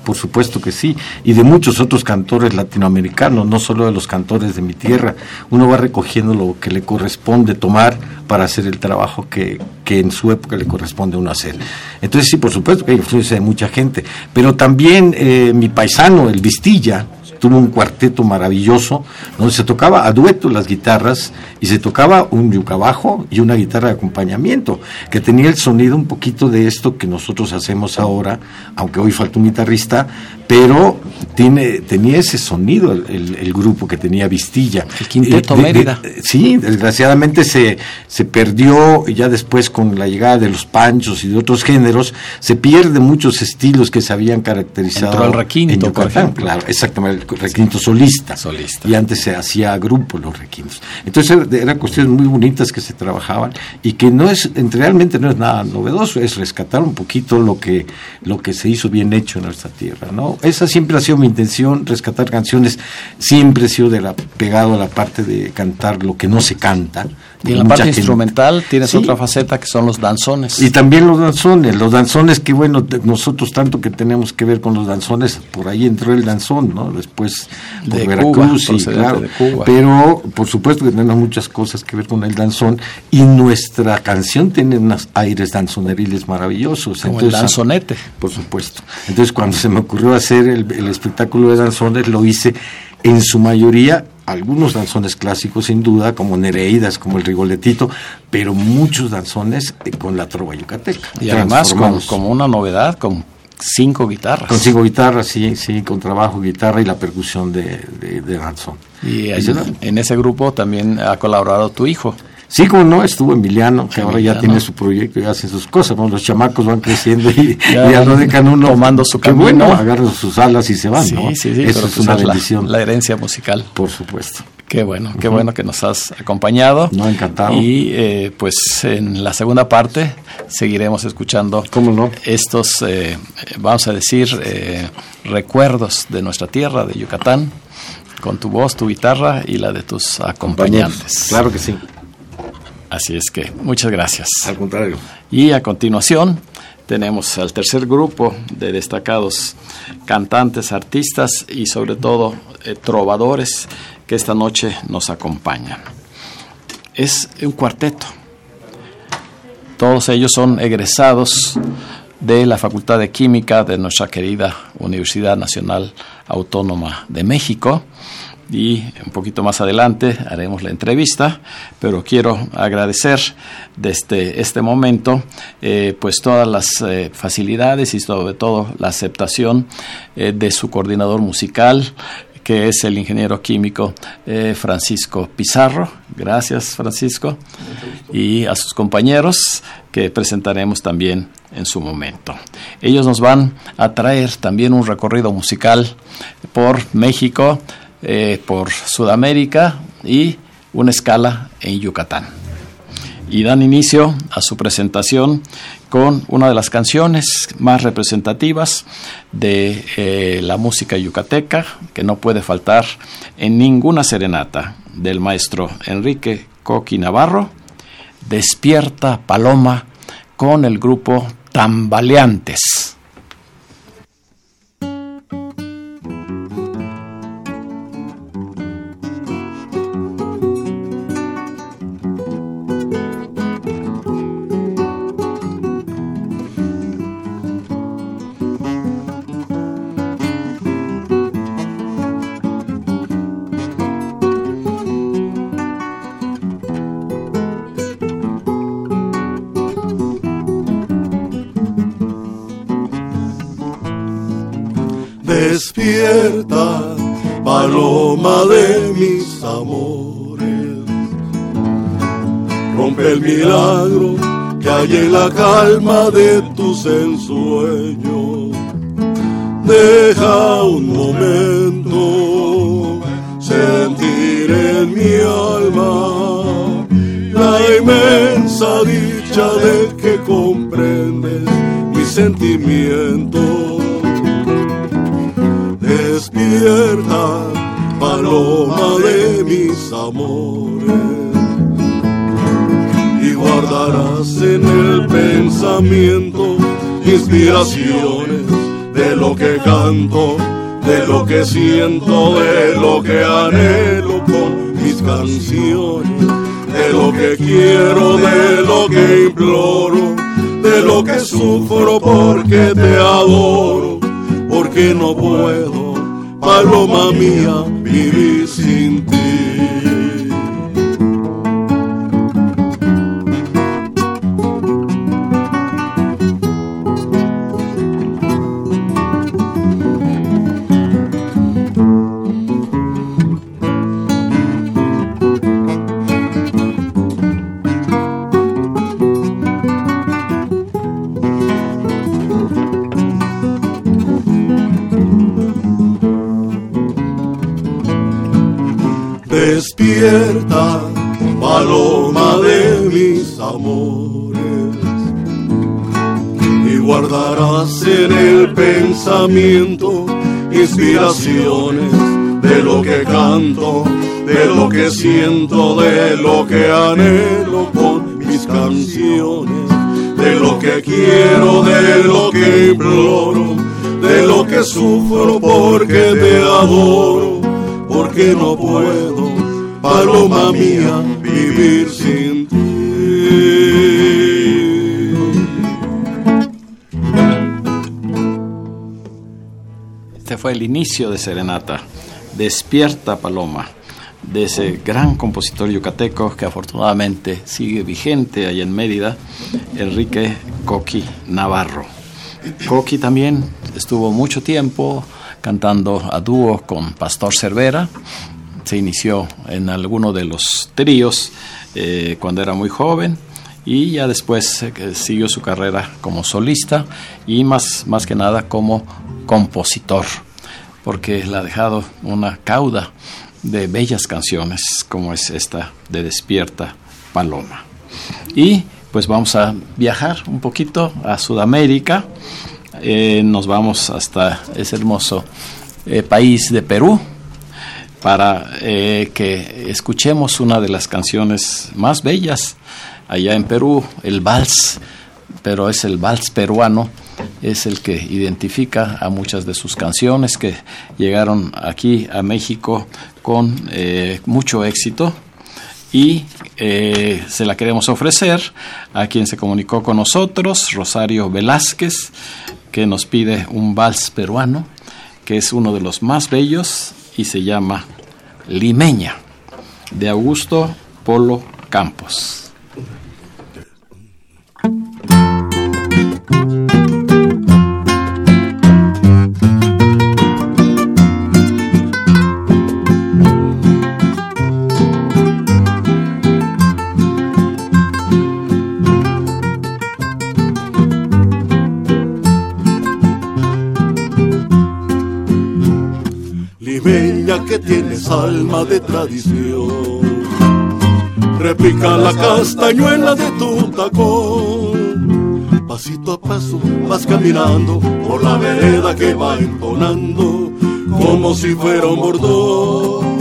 por supuesto que sí, y de muchos otros cantores latinoamericanos, no solo de los cantores de mi tierra. Uno va recogiendo lo que le corresponde tomar para hacer el trabajo que, que en su época le corresponde a uno hacer. Entonces sí, por supuesto que hay influencia de mucha gente, pero también eh, mi paisano, el Vistilla, tuvo un cuarteto maravilloso donde se tocaba a dueto las guitarras y se tocaba un yuca bajo y una guitarra de acompañamiento que tenía el sonido un poquito de esto que nosotros hacemos ahora, aunque hoy falta un guitarrista, pero tiene, tenía ese sonido el, el, grupo que tenía Vistilla. El Quinteto Mérida. sí, desgraciadamente se, se perdió ya después con la llegada de los panchos y de otros géneros, se pierde muchos estilos que se habían caracterizado Entró el requinto, por ejemplo. Claro, exactamente, requinto solista. Solista. Y antes se hacía grupo los requintos. Entonces eran cuestiones muy bonitas que se trabajaban y que no es, realmente no es nada novedoso, es rescatar un poquito lo que, lo que se hizo bien hecho en nuestra tierra, ¿no? Esa siempre ha sido mi intención, rescatar canciones, siempre he sido de la, pegado a la parte de cantar lo que no se canta. Y en la parte instrumental tienes otra faceta que son los danzones. Y también los danzones, los danzones que bueno, nosotros tanto que tenemos que ver con los danzones, por ahí entró el danzón, ¿no? Después de Veracruz, claro. Pero por supuesto que tenemos muchas cosas que ver con el danzón y nuestra canción tiene unos aires danzoneriles maravillosos. Como el danzonete. Por supuesto. Entonces cuando se me ocurrió hacer el, el espectáculo de danzones, lo hice en su mayoría algunos danzones clásicos sin duda, como Nereidas, como el Rigoletito, pero muchos danzones eh, con la trova yucateca. Y además como una novedad, con cinco guitarras. Con cinco guitarras, sí, sí, con trabajo, guitarra y la percusión de, de, danzón. Y en ese grupo también ha colaborado tu hijo. Sí, como no, estuvo Emiliano, que ahora ya tiene su proyecto y hace sus cosas, los chamacos van creciendo y ya, no dejan uno tomando su camino. bueno, agarran sus alas y se van, sí, ¿no? Sí, sí, Eso es pues una bendición. La, herencia musical. Por supuesto. Qué bueno, qué bueno que nos has acompañado. No, encantado. Y eh, pues en la segunda parte seguiremos escuchando ¿Cómo no? estos, eh, vamos a decir, eh, recuerdos de nuestra tierra, de Yucatán, con tu voz, tu guitarra y la de tus acompañantes. Claro que sí. Así es que muchas gracias. Al contrario. Y a continuación tenemos al tercer grupo de destacados cantantes, artistas y sobre todo eh, trovadores que esta noche nos acompañan. Es un cuarteto. Todos ellos son egresados de la Facultad de Química de nuestra querida Universidad Nacional Autónoma de México y un poquito más adelante haremos la entrevista, pero quiero agradecer desde este momento eh, pues todas las eh, facilidades y sobre todo la aceptación eh, de su coordinador musical que es el ingeniero químico Francisco Pizarro. Gracias, Francisco. Y a sus compañeros que presentaremos también en su momento. Ellos nos van a traer también un recorrido musical por México, eh, por Sudamérica y una escala en Yucatán. Y dan inicio a su presentación con una de las canciones más representativas de eh, la música yucateca, que no puede faltar en ninguna serenata del maestro Enrique Coqui Navarro, Despierta Paloma con el grupo Tambaleantes. Milagro que hay en la calma de tus ensueños. Deja un momento sentir en mi alma la inmensa dicha de que comprendes mis sentimientos despierta, paloma de mis amores. Guardarás en el pensamiento inspiraciones de lo que canto, de lo que siento, de lo que anhelo con mis canciones, de lo que quiero, de lo que imploro, de lo que sufro porque te adoro, porque no puedo paloma mía, vivir sin en el pensamiento inspiraciones de lo que canto, de lo que siento, de lo que anhelo con mis canciones, de lo que quiero, de lo que imploro, de lo que sufro porque te adoro, porque no puedo paloma mía, vivir fue el inicio de Serenata. Despierta Paloma, de ese gran compositor yucateco que afortunadamente sigue vigente allá en Mérida, Enrique Coqui Navarro. Coqui también estuvo mucho tiempo cantando a dúo con Pastor Cervera, se inició en alguno de los tríos eh, cuando era muy joven y ya después eh, siguió su carrera como solista y más, más que nada como compositor, porque le ha dejado una cauda de bellas canciones como es esta de Despierta Paloma. Y pues vamos a viajar un poquito a Sudamérica, eh, nos vamos hasta ese hermoso país de Perú, para eh, que escuchemos una de las canciones más bellas allá en Perú, el vals, pero es el vals peruano, es el que identifica a muchas de sus canciones que llegaron aquí a México con eh, mucho éxito y eh, se la queremos ofrecer a quien se comunicó con nosotros, Rosario Velázquez, que nos pide un vals peruano, que es uno de los más bellos y se llama Limeña, de Augusto Polo Campos. Alma de tradición. Repica la castañuela de tu tacón. Pasito a paso vas caminando por la vereda que va entonando como si fuera un bordón.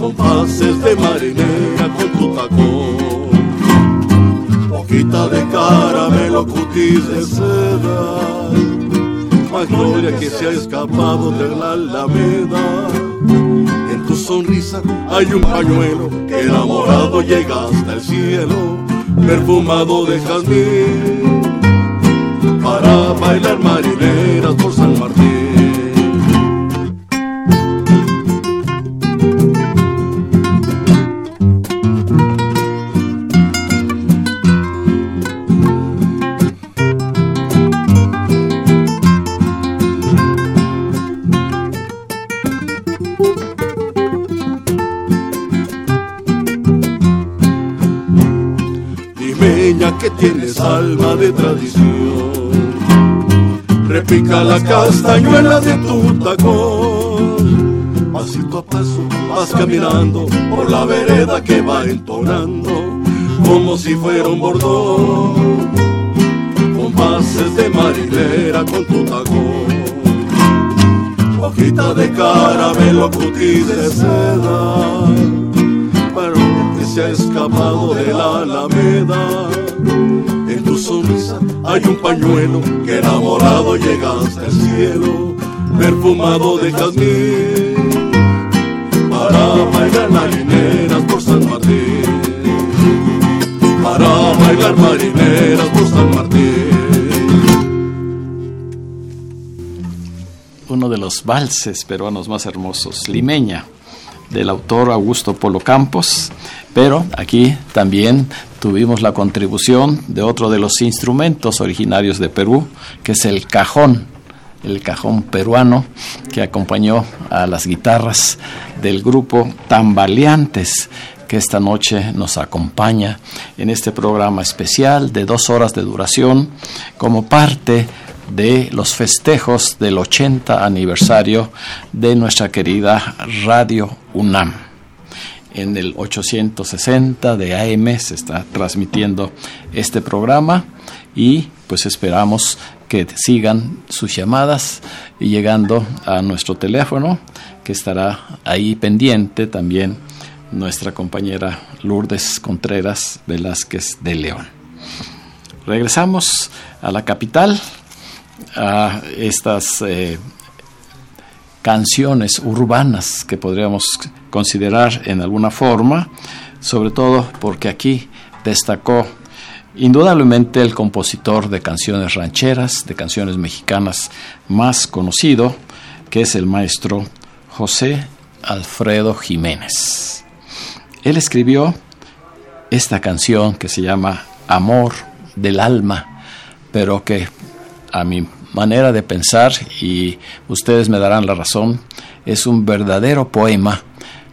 Compases de marinera con tu tacón. Boquita de caramelo, cutis de seda gloria que se ha escapado de la alameda. Sonrisa hay un pañuelo que enamorado llega hasta el cielo, perfumado de jazmín, para bailar marineras por San Martín. alma de tradición. Repica la castañuela de tu tacón. Pasito a paso vas caminando por la vereda que va entonando como si fuera un bordón. Compases de marinera con tu tacón. Hojita de caramelo, cutis de seda. Para que se ha escapado de la alameda sonrisa hay un pañuelo que enamorado llega hasta el cielo, perfumado de jazmín, para bailar marineras por San Martín, para bailar marineras por San Martín. Uno de los valses peruanos más hermosos, Limeña, del autor Augusto Polo Campos, pero aquí también tuvimos la contribución de otro de los instrumentos originarios de Perú, que es el cajón, el cajón peruano que acompañó a las guitarras del grupo Tambaleantes, que esta noche nos acompaña en este programa especial de dos horas de duración como parte de los festejos del 80 aniversario de nuestra querida Radio UNAM. En el 860 de AM se está transmitiendo este programa y pues esperamos que sigan sus llamadas y llegando a nuestro teléfono que estará ahí pendiente también nuestra compañera Lourdes Contreras Velázquez de León. Regresamos a la capital, a estas eh, canciones urbanas que podríamos considerar en alguna forma, sobre todo porque aquí destacó indudablemente el compositor de canciones rancheras, de canciones mexicanas más conocido, que es el maestro José Alfredo Jiménez. Él escribió esta canción que se llama Amor del Alma, pero que a mi manera de pensar, y ustedes me darán la razón, es un verdadero poema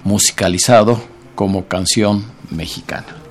musicalizado como canción mexicana.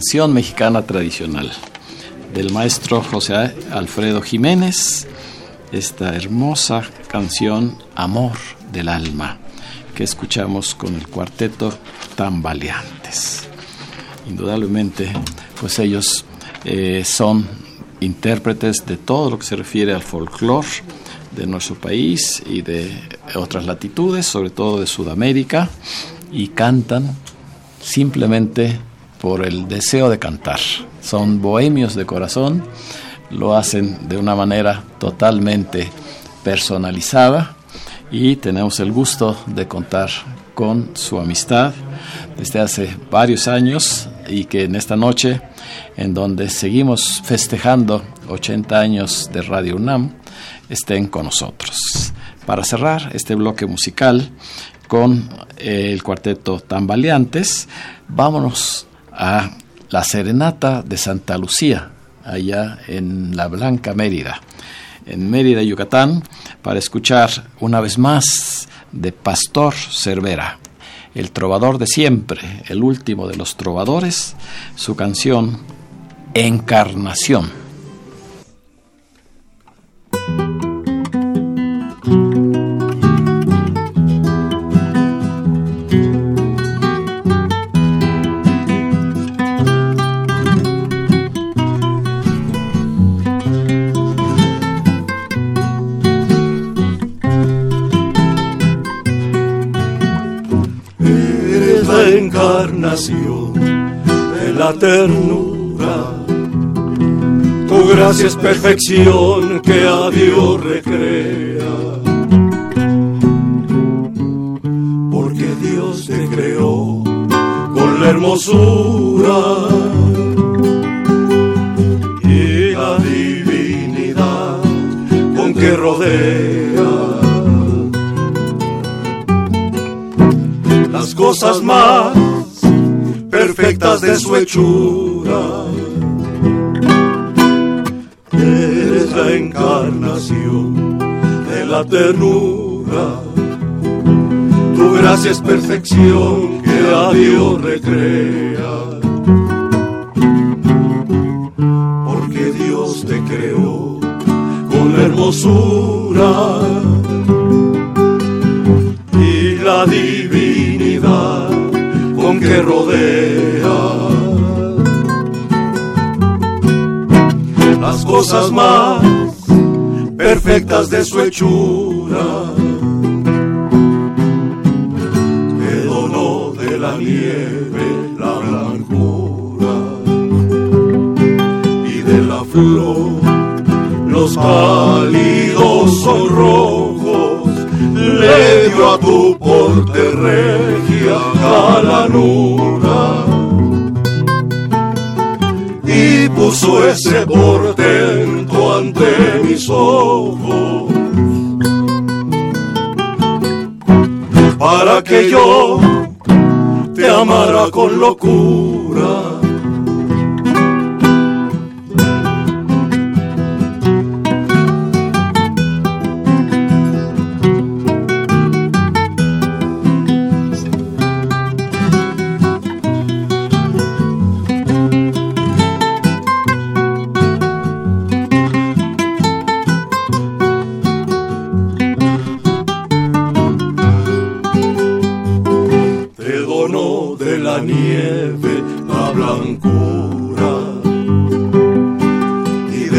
Canción mexicana tradicional del maestro José Alfredo Jiménez, esta hermosa canción Amor del Alma, que escuchamos con el cuarteto Tambaleantes. Indudablemente, pues ellos eh, son intérpretes de todo lo que se refiere al folclore de nuestro país y de otras latitudes, sobre todo de Sudamérica, y cantan simplemente por el deseo de cantar. Son bohemios de corazón, lo hacen de una manera totalmente personalizada y tenemos el gusto de contar con su amistad desde hace varios años y que en esta noche, en donde seguimos festejando 80 años de Radio UNAM, estén con nosotros. Para cerrar este bloque musical con el cuarteto Tambaleantes, vámonos a la Serenata de Santa Lucía, allá en la Blanca Mérida, en Mérida, Yucatán, para escuchar una vez más de Pastor Cervera, el trovador de siempre, el último de los trovadores, su canción Encarnación. De la ternura. Tu gracia es perfección que a Dios recrea. Porque Dios te creó con la hermosura y la divinidad con que rodea. Las cosas más perfectas de su hechura. Eres la encarnación de la ternura. Tu gracia es perfección que a Dios recrea. Porque Dios te creó con la hermosura y la divinidad que rodea. Las cosas más perfectas de su hechura. Te donó de la nieve la blancura y de la flor los cálidos son rojos le dio a tu porte regia calanura y puso ese portento ante mis ojos para que yo te amara con locura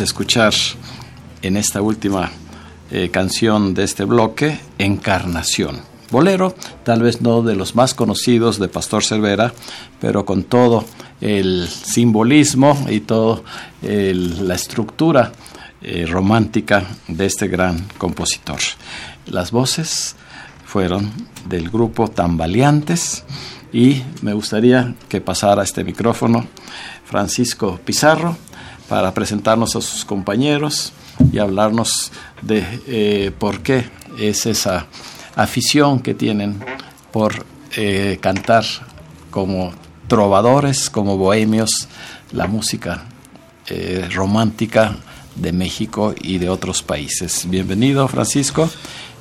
escuchar en esta última eh, canción de este bloque, Encarnación. Bolero, tal vez no de los más conocidos de Pastor Cervera, pero con todo el simbolismo y toda la estructura eh, romántica de este gran compositor. Las voces fueron del grupo Tambaleantes y me gustaría que pasara este micrófono Francisco Pizarro para presentarnos a sus compañeros y hablarnos de eh, por qué es esa afición que tienen por eh, cantar como trovadores, como bohemios, la música eh, romántica de México y de otros países. Bienvenido, Francisco,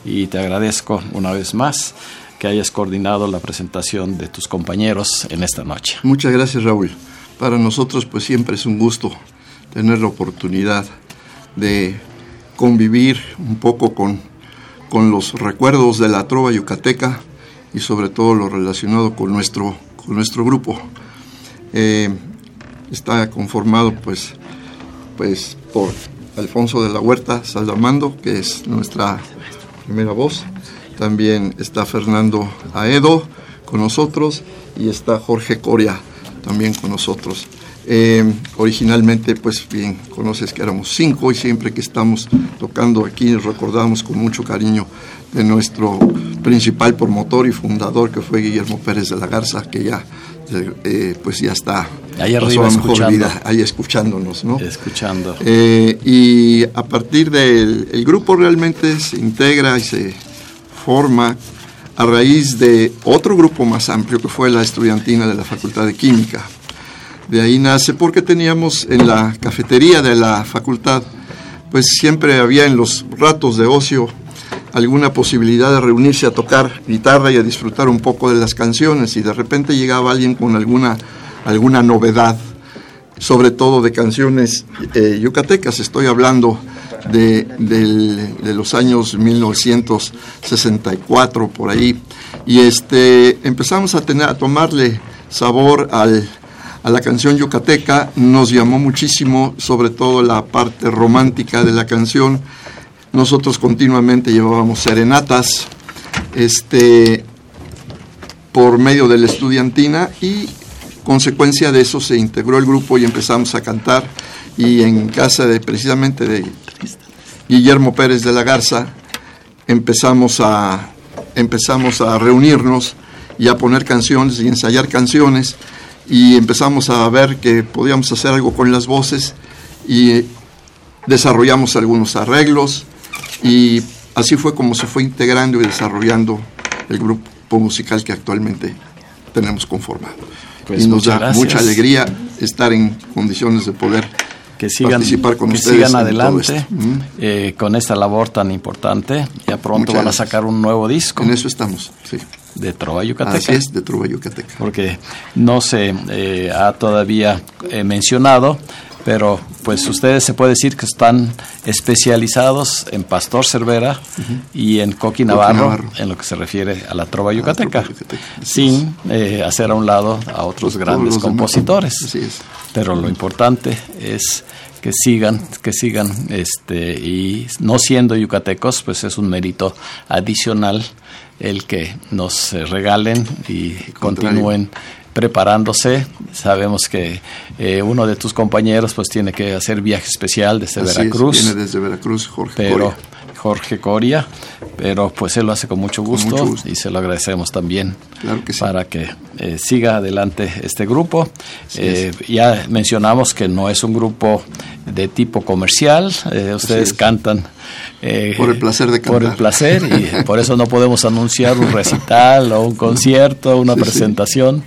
y te agradezco una vez más que hayas coordinado la presentación de tus compañeros en esta noche. Muchas gracias, Raúl. Para nosotros, pues siempre es un gusto tener la oportunidad de convivir un poco con, con los recuerdos de la trova yucateca y sobre todo lo relacionado con nuestro, con nuestro grupo. Eh, está conformado pues, pues por Alfonso de la Huerta Saldamando, que es nuestra primera voz. También está Fernando Aedo con nosotros y está Jorge Coria también con nosotros. Eh, originalmente, pues bien, conoces que éramos cinco y siempre que estamos tocando aquí recordamos con mucho cariño de nuestro principal promotor y fundador que fue Guillermo Pérez de la Garza, que ya eh, pues ya está ahí arriba escuchando. ahí escuchándonos, ¿no? Escuchando. Eh, y a partir del el grupo realmente se integra y se forma a raíz de otro grupo más amplio que fue la estudiantina de la Facultad de Química. De ahí nace porque teníamos en la cafetería de la facultad, pues siempre había en los ratos de ocio alguna posibilidad de reunirse a tocar guitarra y a disfrutar un poco de las canciones y de repente llegaba alguien con alguna, alguna novedad, sobre todo de canciones eh, yucatecas, estoy hablando de, de, los años 1964 por ahí, y este, empezamos a, tener, a tomarle sabor al, a la canción yucateca, nos llamó muchísimo, sobre todo la parte romántica de la canción. Nosotros continuamente llevábamos serenatas este, por medio de la estudiantina y consecuencia de eso se integró el grupo y empezamos a cantar y en casa de precisamente de Guillermo Pérez de la Garza empezamos a empezamos a reunirnos y a poner canciones y ensayar canciones y empezamos a ver que podíamos hacer algo con las voces y desarrollamos algunos arreglos y así fue como se fue integrando y desarrollando el grupo musical que actualmente tenemos conformado. Pues y nos da mucha alegría estar en condiciones de poder que sigan, participar con que ustedes sigan adelante eh, con esta labor tan importante. Ya pronto van a sacar un nuevo disco. En eso estamos, sí de Trova Yucateca. Así es, de Trova Yucateca. Porque no se eh, ha todavía eh, mencionado, pero pues ustedes se puede decir que están especializados en Pastor Cervera y en Coqui Navarro, en lo que se refiere a la Trova Yucateca, sin eh, hacer a un lado a otros grandes compositores. Pero lo importante es que sigan, que sigan, este, y no siendo yucatecos, pues es un mérito adicional el que nos regalen y continúen preparándose. Sabemos que eh, uno de tus compañeros pues tiene que hacer viaje especial desde Veracruz. viene desde Veracruz, Jorge pero, Jorge Coria, pero pues él lo hace con mucho gusto, y se lo agradecemos también para que eh, siga adelante este grupo. Eh, ya mencionamos que no es un grupo de tipo comercial, eh, ustedes cantan por el placer de cantar. Por el placer y por eso no podemos anunciar un recital o un concierto, una presentación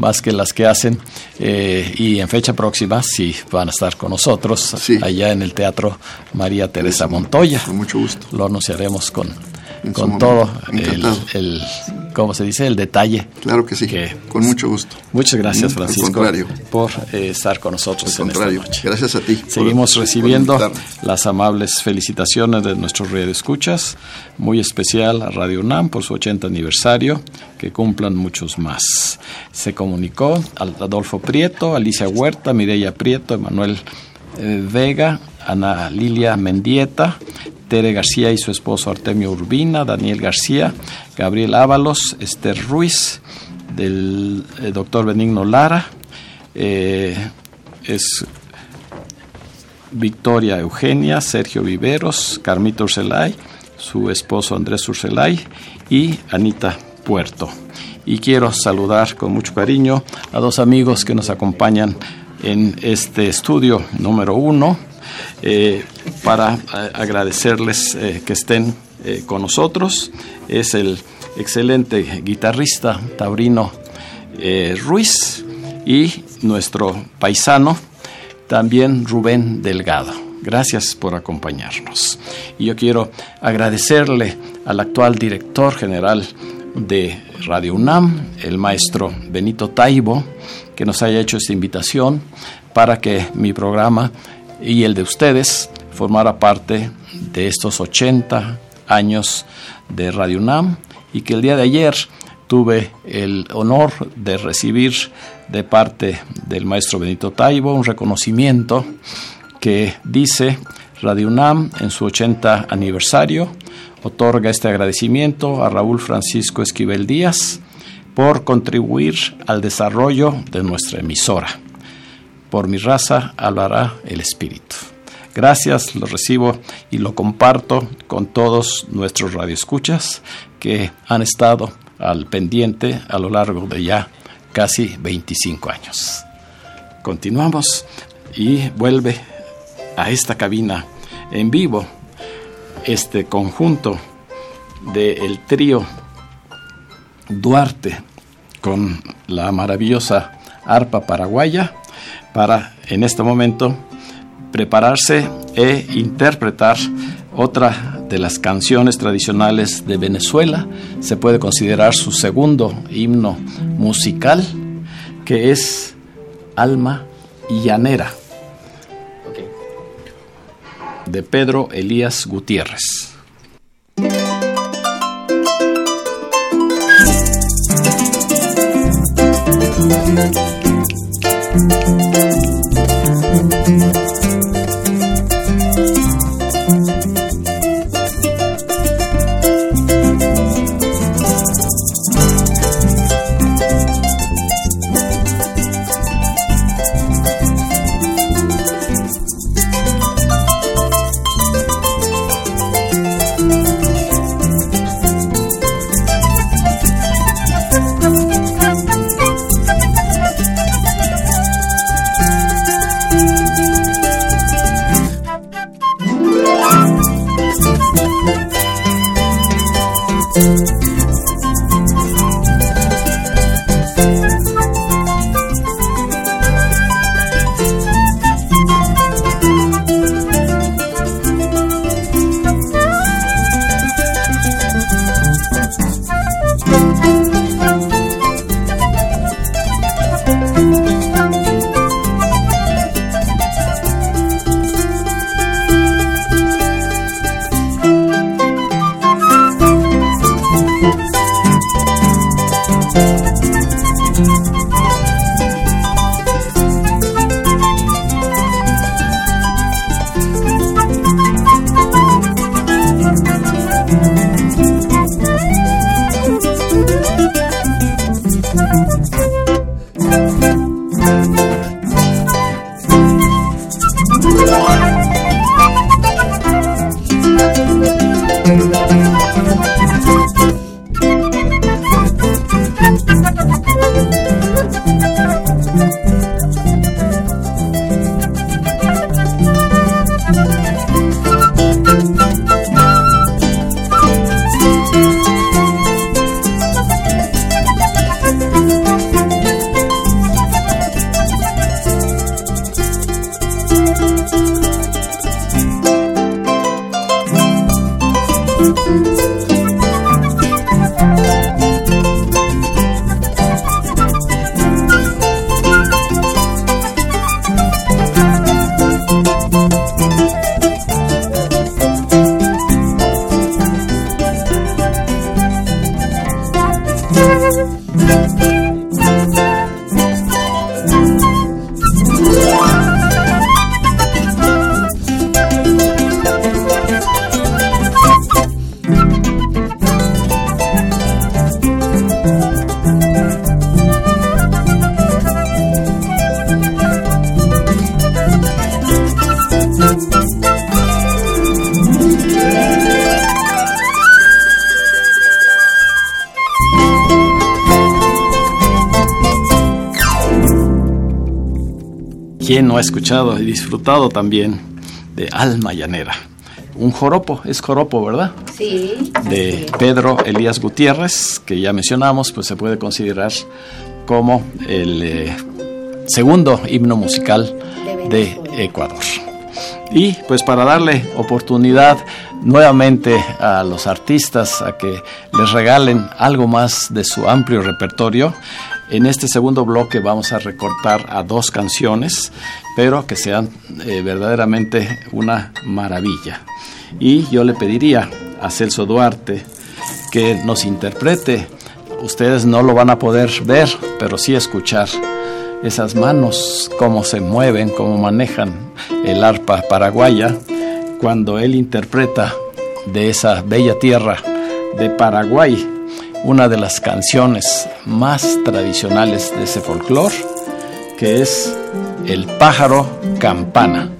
más que las que hacen. Eh, y en fecha próxima sí van a estar con nosotros allá en el Teatro María Teresa Montoya. Con mucho gusto. Lo anunciaremos con, con todo el, ¿cómo se dice? El detalle. Claro que sí, con mucho gusto. Muchas gracias, Francisco, por eh, estar con nosotros en contrario, gracias a ti. Seguimos recibiendo las amables felicitaciones de nuestros escuchas, muy especial a Radio UNAM por su 80 aniversario, que cumplan muchos más. Se comunicó Adolfo Prieto, Alicia Huerta, Mireya Prieto, Emanuel eh, Vega, Ana Lilia Mendieta, Tere García y su esposo Artemio Urbina, Daniel García, Gabriel Ábalos, Esther Ruiz, del eh, doctor Benigno Lara, eh, es Victoria Eugenia, Sergio Viveros, Carmito Urselay, su esposo Andrés Urselay y Anita Puerto. Y quiero saludar con mucho cariño a dos amigos que nos acompañan en este estudio número uno eh, para eh, agradecerles eh, que estén con nosotros. Es el excelente guitarrista Taurino Ruiz y nuestro paisano, también Rubén Delgado. Gracias por acompañarnos. Y yo quiero agradecerle al actual director general de Radio UNAM, el maestro Benito Taibo, que nos haya hecho esta invitación para que mi programa y el de ustedes formara parte de estos 80 años de Radio UNAM y que el día de ayer tuve el honor de recibir de parte del maestro Benito Taibo un reconocimiento que dice Radio UNAM en su 80 aniversario otorga este agradecimiento a Raúl Francisco Esquivel Díaz por contribuir al desarrollo de nuestra emisora. Por mi raza hablará el espíritu. Gracias, lo recibo y lo comparto con todos nuestros radioescuchas que han estado al pendiente a lo largo de ya casi 25 años. Continuamos y vuelve a esta cabina en vivo este conjunto del trío Duarte con la maravillosa arpa paraguaya para en este momento prepararse e interpretar otra de las canciones tradicionales de Venezuela. Se puede considerar su segundo himno musical, que es Alma Llanera, de Pedro Elías Gutiérrez. Thank you. ¿Quién no ha escuchado y disfrutado también de Alma Llanera? Un joropo, es joropo, ¿verdad? Sí. De Pedro Elías Gutiérrez, que ya mencionamos, pues se puede considerar como el eh, segundo himno musical de Ecuador. Y pues para darle oportunidad nuevamente a los artistas a que les regalen algo más de su amplio repertorio, en este segundo bloque vamos a recortar a dos canciones, pero que sean eh, verdaderamente una maravilla. Y yo le pediría a Celso Duarte que nos interprete. Ustedes no lo van a poder ver, pero sí escuchar esas manos, cómo se mueven, cómo manejan el arpa paraguaya, cuando él interpreta de esa bella tierra de Paraguay una de las canciones más tradicionales de ese folclore, que es El pájaro campana.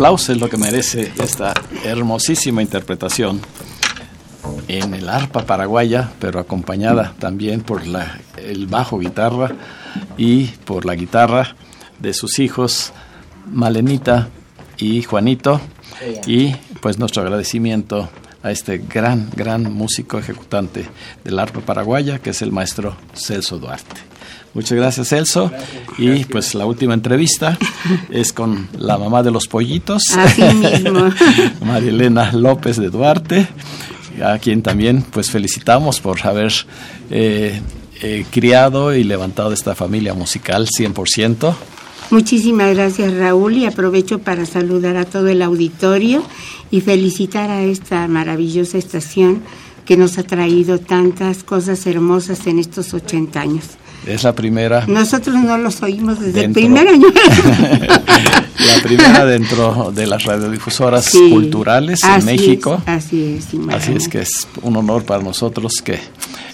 Aplauso es lo que merece esta hermosísima interpretación en el arpa paraguaya, pero acompañada también por la, el bajo guitarra y por la guitarra de sus hijos Malenita y Juanito. Y pues nuestro agradecimiento a este gran, gran músico ejecutante del arpa paraguaya, que es el maestro Celso Duarte. Muchas gracias, Celso. Y pues la última entrevista es con la mamá de los pollitos, Así mismo. María Elena López de Duarte, a quien también pues felicitamos por haber eh, eh, criado y levantado esta familia musical 100%. Muchísimas gracias Raúl y aprovecho para saludar a todo el auditorio y felicitar a esta maravillosa estación que nos ha traído tantas cosas hermosas en estos 80 años. Es la primera. Nosotros no los oímos desde Dentro. el primer año. La primera dentro de las radiodifusoras Sí. culturales en Así México. es, así es. Así Imagínate. es que es un honor para nosotros que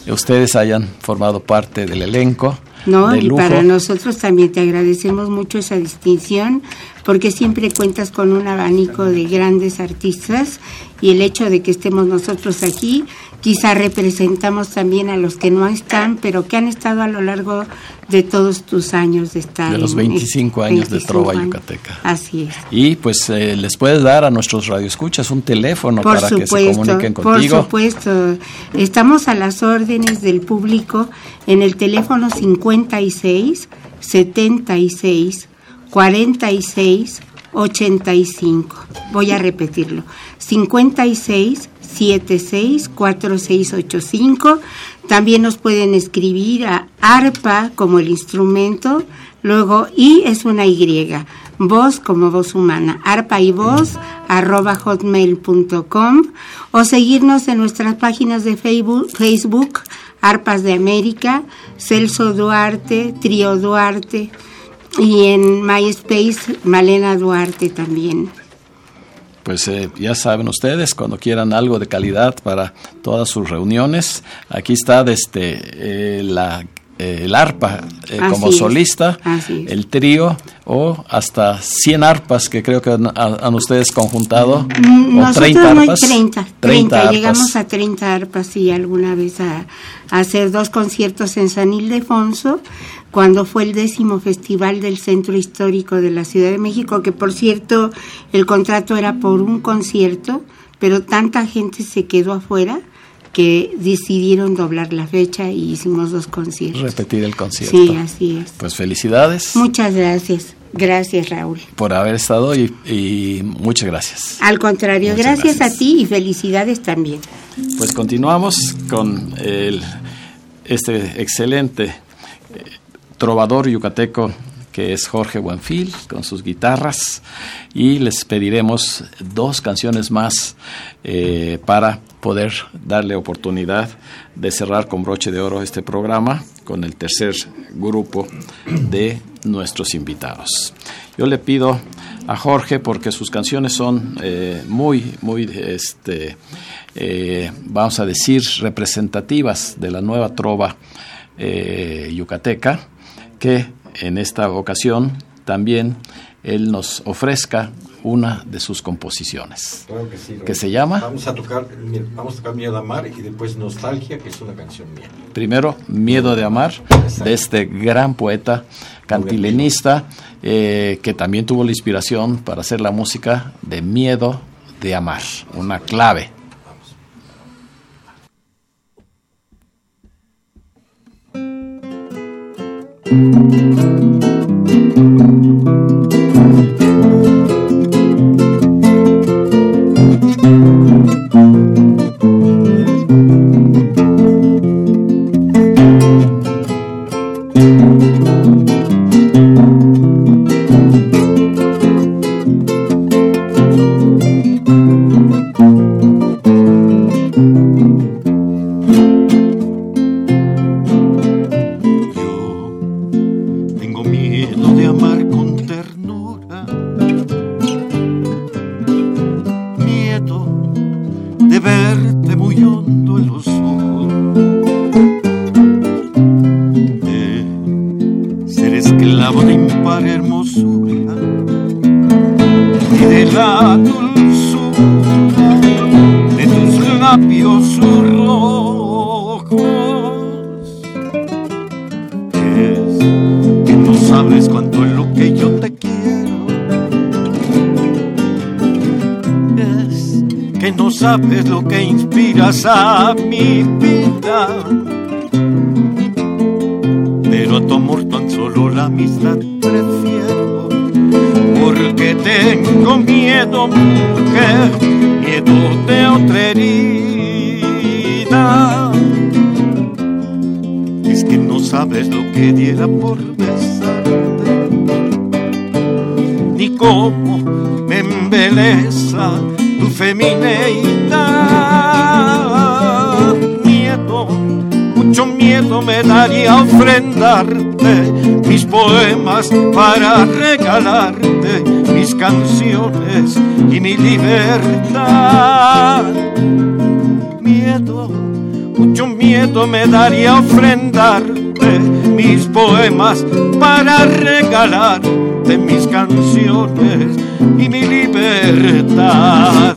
ustedes hayan formado parte del elenco. No, y para nosotros también te agradecemos mucho esa distinción porque siempre cuentas con un abanico de grandes artistas y el hecho de que estemos nosotros aquí, quizá representamos también a los que no están, pero que han estado a lo largo de todos tus años de estar. De los en- 25 años de 25 Trova años. Yucateca. Así es. Y pues eh, les puedes dar a nuestros radioescuchas un teléfono Por para que se comuniquen por contigo. supuesto. Estamos a las órdenes del público en el teléfono 56 76 46 85. Voy a repetirlo. 56 76 4685. También nos pueden escribir a ARPA como el instrumento, luego I es una Y, voz como voz humana, arpa y voz arroba hotmail.com o seguirnos en nuestras páginas de Facebook, Facebook Arpas de América, Celso Duarte, Trío Duarte y en MySpace Malena Duarte también. Pues eh, ya saben ustedes, cuando quieran algo de calidad para todas sus reuniones, aquí está desde eh, la, eh, el arpa eh, como es, solista, el trío o hasta 100 arpas que creo que han, han ustedes conjuntado. Mm, o Nosotros 30 no hay arpas. 30, 30 30, arpas. llegamos a 30 arpas y alguna vez a, a hacer dos conciertos en San Ildefonso, cuando fue el décimo festival del Centro Histórico de la Ciudad de México, que por cierto el contrato era por un concierto, pero tanta gente se quedó afuera que decidieron doblar la fecha y hicimos dos conciertos. Repetir el concierto. Sí, así es. Pues felicidades Muchas gracias. Gracias, Raúl. por haber estado y, y muchas gracias. Al contrario, gracias, gracias. a ti y felicidades también. Pues continuamos con el, este excelente trovador yucateco que es Jorge Buenfil con sus guitarras y les pediremos dos canciones más eh, para poder darle oportunidad de cerrar con broche de oro este programa con el tercer grupo de nuestros invitados. Yo le pido a Jorge porque sus canciones son eh, muy, muy, este, eh, vamos a decir, representativas de la nueva trova yucateca, que en esta ocasión también él nos ofrezca una de sus composiciones. Claro que sí. Raúl. ¿Qué se llama? Vamos a tocar, vamos a tocar Miedo a Amar y después Nostalgia, que es una canción mía. Primero, Miedo de Amar, de este gran poeta cantilenista, eh, que también tuvo la inspiración para hacer la música de Miedo de Amar, una clave. Tengo daría ofrendarte mis poemas para regalarte mis canciones y mi libertad. Miedo, mucho miedo me daría ofrendarte mis poemas para regalarte mis canciones y mi libertad.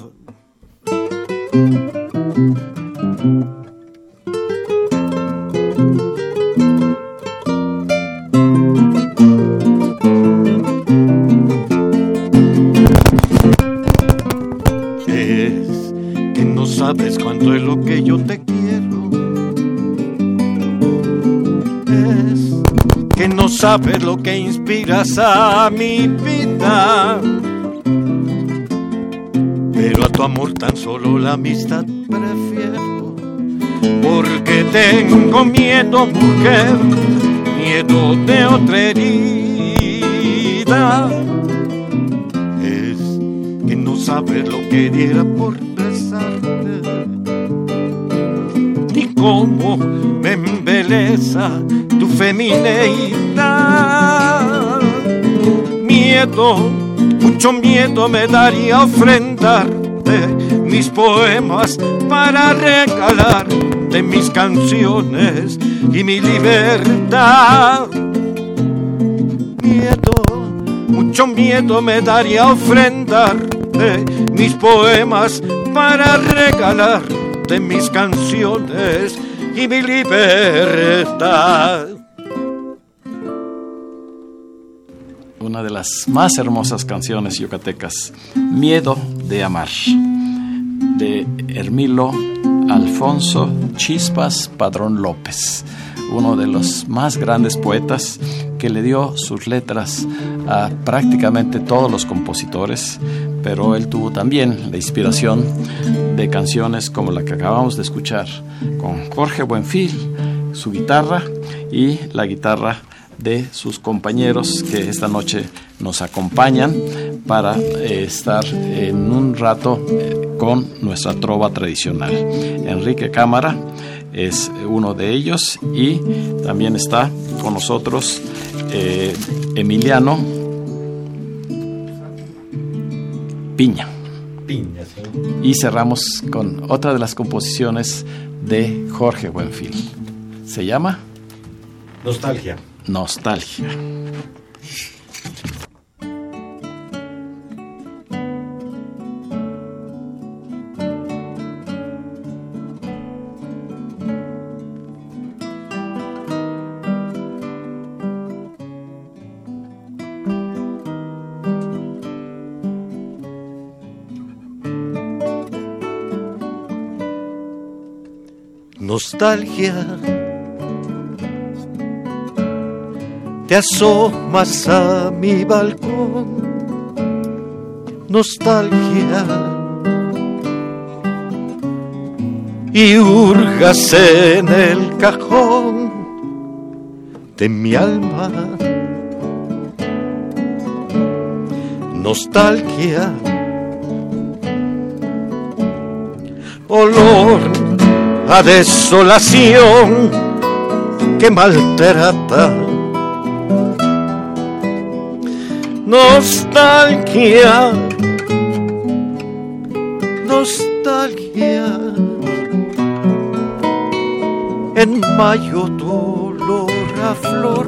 A mi vida. Pero a tu amor tan solo la amistad prefiero. Porque tengo miedo, mujer, miedo de otra herida. Es que no sabes lo que diera por besarte. Ni cómo me embeleza tu femineidad. Miedo, mucho miedo me daría ofrendarte mis poemas para regalarte mis canciones y mi libertad. Miedo, mucho miedo me daría ofrendarte mis poemas para regalarte mis canciones y mi libertad. Las más hermosas canciones yucatecas, Miedo de Amar, de Hermilo Alfonso Chispas Padrón López, uno de los más grandes poetas que le dio sus letras a prácticamente todos los compositores, pero él tuvo también la inspiración de canciones como la que acabamos de escuchar con Jorge Buenfil, su guitarra y la guitarra de sus compañeros que esta noche nos acompañan para eh, estar en un rato eh, con nuestra trova tradicional. Enrique Cámara es uno de ellos y también está con nosotros eh, Emiliano Piña. Piña, sí. Y cerramos con otra de las composiciones de Jorge Buenfil. Se llama Nostalgia. Nostalgia. Nostalgia. Te asomas a mi balcón. Nostalgia. Y hurgas en el cajón de mi alma. Nostalgia. Olor a desolación que maltrata. Nostalgia, nostalgia. En mayo tu olor a flor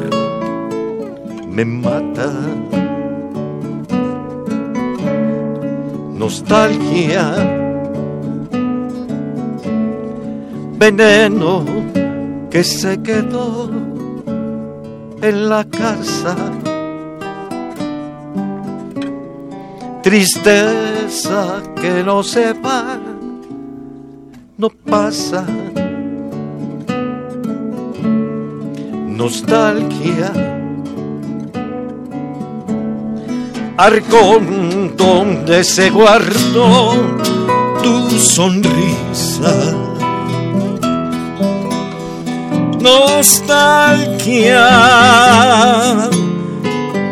me mata. Nostalgia veneno que se quedó en la casa. Tristeza que no se va, no pasa. nostalgia. Arcón donde se guardó tu sonrisa. Nostalgia,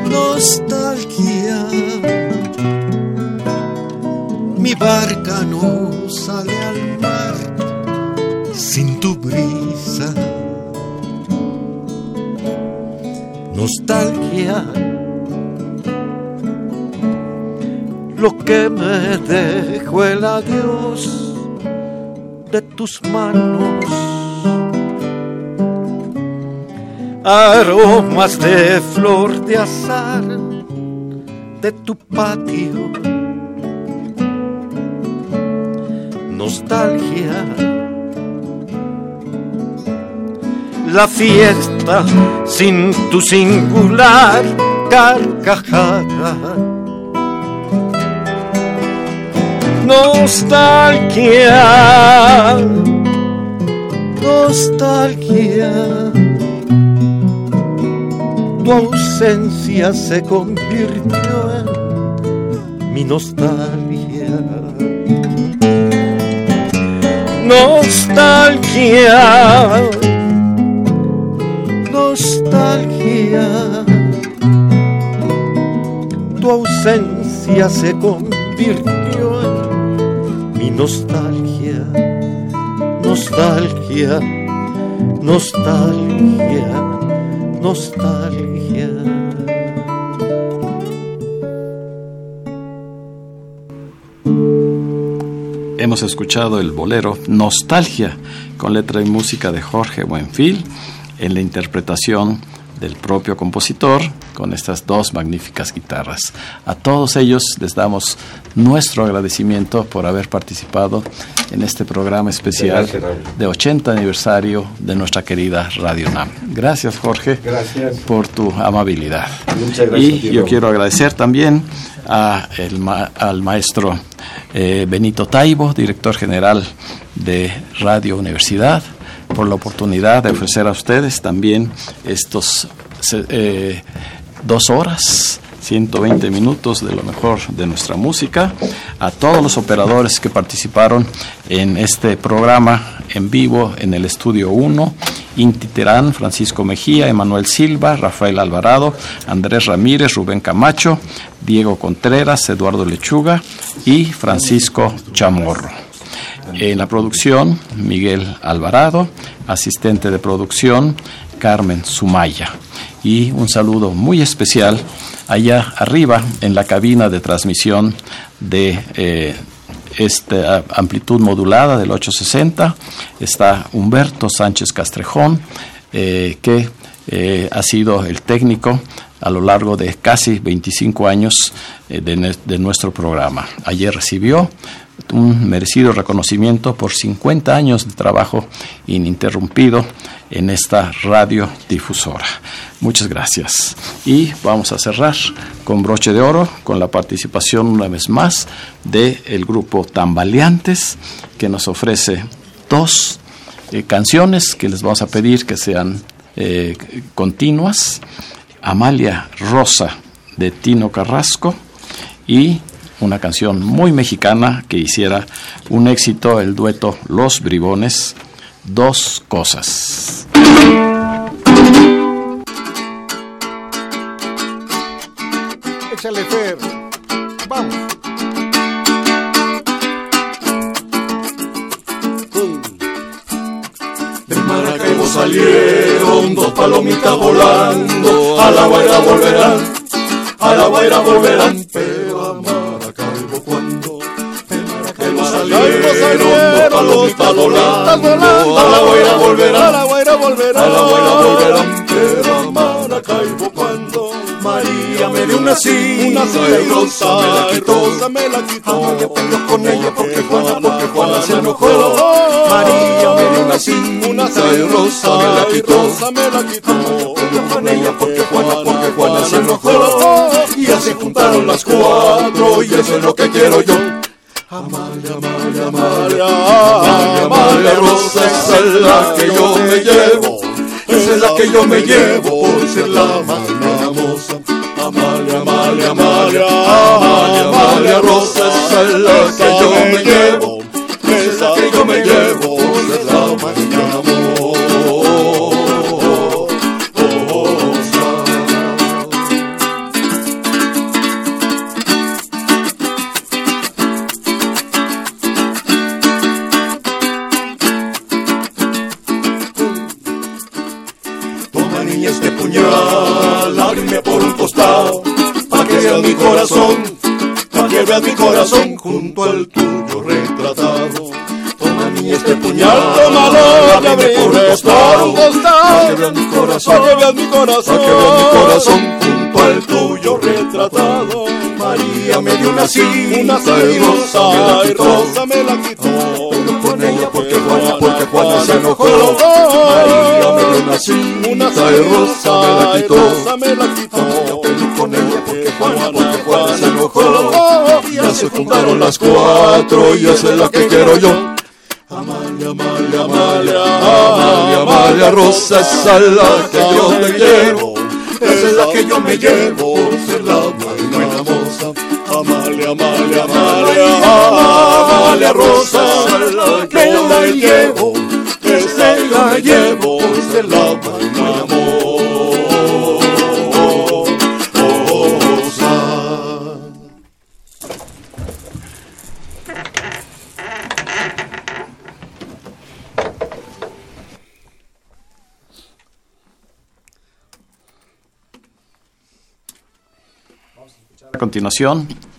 nostalgia. Mi barca no sale al mar sin tu brisa. Nostalgia. Lo que me dejó el adiós de tus manos. Aromas de flor de azar de tu patio. Nostalgia. La fiesta sin tu singular carcajada. Nostalgia. Nostalgia tu ausencia se convirtió en mi nostalgia. Nostalgia, nostalgia. Tu ausencia se convirtió en mi nostalgia, nostalgia, nostalgia nostalgia. Hemos escuchado el bolero Nostalgia con letra y música de Jorge Buenfil en la interpretación del propio compositor con estas dos magníficas guitarras. A todos ellos les damos nuestro agradecimiento por haber participado en este programa especial de 80 aniversario de nuestra querida Radio NAM. Gracias Jorge Gracias. por tu amabilidad. Muchas gracias Y yo quiero agradecer también a el ma- al maestro eh, Benito Taibo, director general de Radio Universidad, por la oportunidad de ofrecer a ustedes también estos eh, dos horas. 120 minutos de lo mejor de nuestra música, a todos los operadores que participaron en este programa en vivo en el Estudio 1, Inti Terán, Francisco Mejía, Emanuel Silva, Rafael Alvarado, Andrés Ramírez, Rubén Camacho, Diego Contreras, Eduardo Lechuga y Francisco Chamorro. En la producción, Miguel Alvarado, asistente de producción, Carmen Sumaya. Y un saludo muy especial allá arriba en la cabina de transmisión de eh, esta amplitud modulada del 860. Está Humberto Sánchez Castrejón, eh, que eh, ha sido el técnico a lo largo de casi 25 años de, de nuestro programa. Ayer recibió un merecido reconocimiento por 50 años de trabajo ininterrumpido en esta radiodifusora. Muchas gracias. Y vamos a cerrar con broche de oro, con la participación una vez más del grupo Tambaleantes, que nos ofrece dos eh, canciones que les vamos a pedir que sean eh, continuas. Amalia Rosa de Tino Carrasco y una canción muy mexicana que hiciera un éxito, el dueto Los Bribones, Dos Cosas. Échale Fer. Vamos. De Maracaibo salieron dos palomitas volando, a la guaira volverán, a la guaira volverán, pero cuando de Maracaibo salieron dos palomitas volando, a la guaira volverán, A la guaira volverán. a la guaira volverán, pero a Maracaibo cuando María me dio una cinta Una Rosa me la quitó. Me la quitó. Amalia peleó con ella porque Juana, porque Juana se enojó. María me dio una cinta y Rosa me la quitó. Me la quitó. Peleó con ella porque Juana, porque Juana se enojó. Y ya se juntaron las cuatro y eso es lo que quiero yo. Amalia, Amalia, Amalia, Amalia, Amalia Rosa esa es la que yo me llevo. esa es la que yo me llevo por ser la más Amalia, Amalia, Amalia, Amalia, Amalia Rosa, es la que yo me llevo, es la que yo me llevo veas mi corazón, pa' que veas mi corazón junto al tuyo retratado. Toma niña este puñal, Tómalo, lágrime por un costado, pa' que veas mi corazón, Pa' que veas mi corazón. pa' que veas mi corazón junto al tuyo retratado. María me dio una cinta y rosa y rosa me la quitó. Pero con ella porque Juana, porque Juana se enojó. María me dio una cinta y rosa me la quitó. Porque Juana, porque Juana se enojó. Ya se juntaron las cuatro y esa es la que quiero yo. Amalia, Amalia, Amalia, Amalia, Amalia Rosa, esa es la que yo me llevo. Esa es la que yo me llevo ser la más buena moza. Amalia, Amalia, Amalia, Amalia Rosa, esa es la que yo me llevo.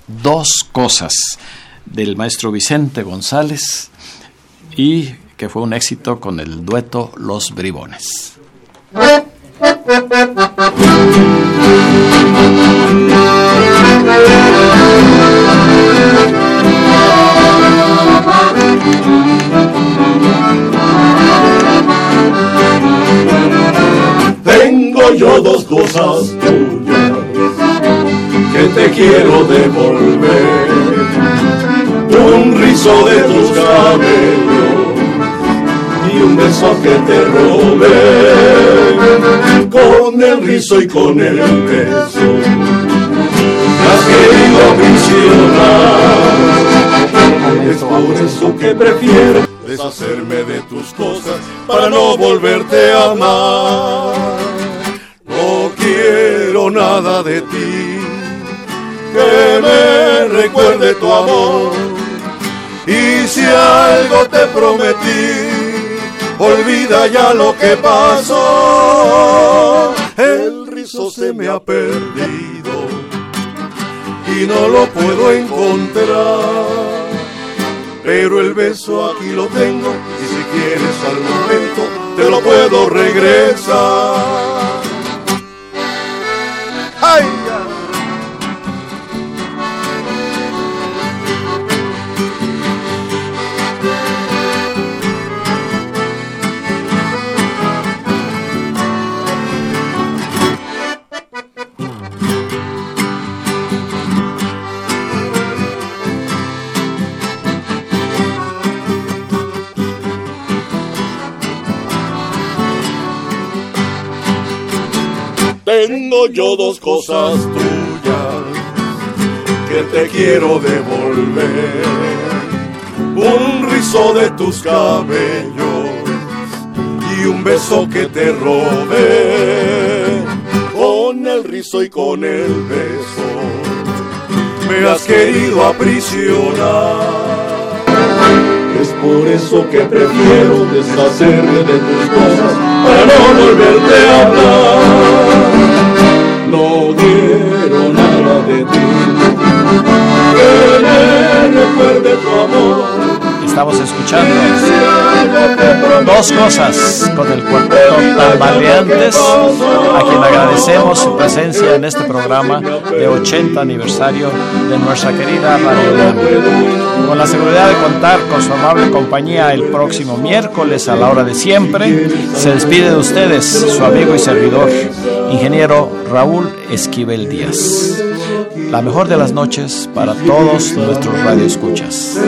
Dos cosas del maestro Vicente González y que fue un éxito con el dueto Los Bribones. Tengo yo dos cosas te quiero devolver. Un rizo de tus cabellos y un beso que te robé. Con el rizo y con el beso me has querido aprisionar. Es por eso que prefiero deshacerme de tus cosas para no volverte a amar. No quiero nada de ti que me recuerde tu amor. Y si algo te prometí, olvida ya lo que pasó. El rizo se me ha perdido y no lo puedo encontrar. Pero el beso aquí lo tengo y si quieres al momento te lo puedo regresar. Tengo yo dos cosas tuyas que te quiero devolver. Un rizo de tus cabellos y un beso que te robé. Con el rizo y con el beso me has querido aprisionar. Es por eso que prefiero deshacerme de tus cosas para no volverte a hablar. Quiero nada de ti que me recuerde tu amor. Estamos escuchando dos cosas con el cuarteto Tambaleantes, a quien agradecemos su presencia en este programa de 80 aniversario de nuestra querida Radio UNAM. Con la seguridad de contar con su amable compañía el próximo miércoles a la hora de siempre, se despide de ustedes su amigo y servidor, ingeniero Raúl Esquivel Díaz. La mejor de las noches para todos nuestros radioescuchas.